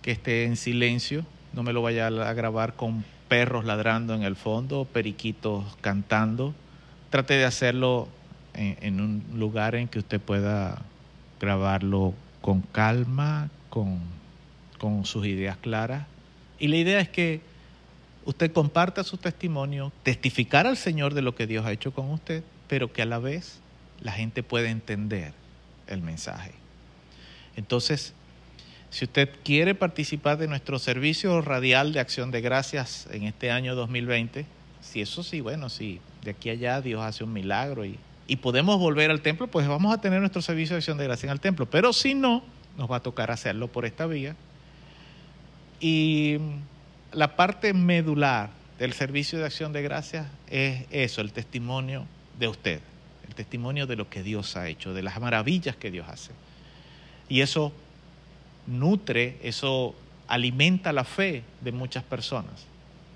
[SPEAKER 2] que esté en silencio, no me lo vaya a grabar con perros ladrando en el fondo, periquitos cantando. Trate de hacerlo en, en, un lugar en que usted pueda grabarlo con calma, con, con sus ideas claras. Y la idea es que usted comparta su testimonio, testificar al Señor de lo que Dios ha hecho con usted, pero que a la vez la gente pueda entender el mensaje. Entonces, si usted quiere participar de nuestro servicio radial de acción de gracias en este año 2020, si eso sí, bueno, si de aquí a allá Dios hace un milagro y, y podemos volver al templo, pues vamos a tener nuestro servicio de acción de gracias en el templo. Pero si no, nos va a tocar hacerlo por esta vía. Y la parte medular del servicio de acción de gracias es eso, el testimonio de usted, el testimonio de lo que Dios ha hecho, de las maravillas que Dios hace. Y eso nutre, eso alimenta la fe de muchas personas.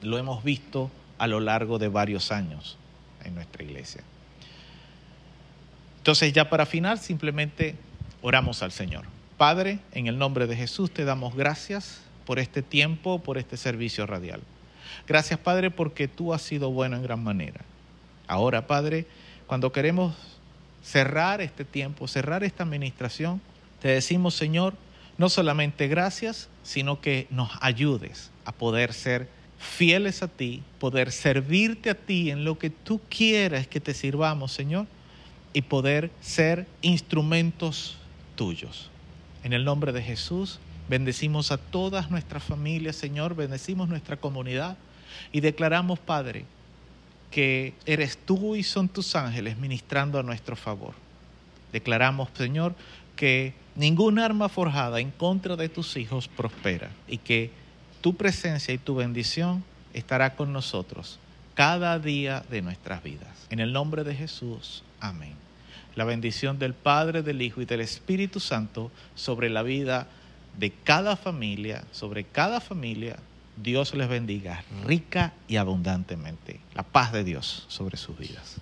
[SPEAKER 2] Lo hemos visto a lo largo de varios años en nuestra iglesia. Entonces ya para final simplemente oramos al Señor. Padre, en el nombre de Jesús te damos gracias por este tiempo, por este servicio radial. Gracias Padre porque tú has sido bueno en gran manera. Ahora Padre, cuando queremos cerrar este tiempo, cerrar esta administración, te decimos Señor, no solamente gracias, sino que nos ayudes a poder ser fieles a ti, poder servirte a ti en lo que tú quieras que te sirvamos, Señor, y poder ser instrumentos tuyos. En el nombre de Jesús, bendecimos a todas nuestras familias, Señor, bendecimos nuestra comunidad y declaramos, Padre, que eres tú y son tus ángeles ministrando a nuestro favor. Declaramos, Señor, que ninguna arma forjada en contra de tus hijos prospera y que tu presencia y tu bendición estará con nosotros cada día de nuestras vidas. En el nombre de Jesús, amén. La bendición del Padre, del Hijo y del Espíritu Santo sobre la vida de cada familia, sobre cada familia, Dios les bendiga rica y abundantemente. La paz de Dios sobre sus vidas.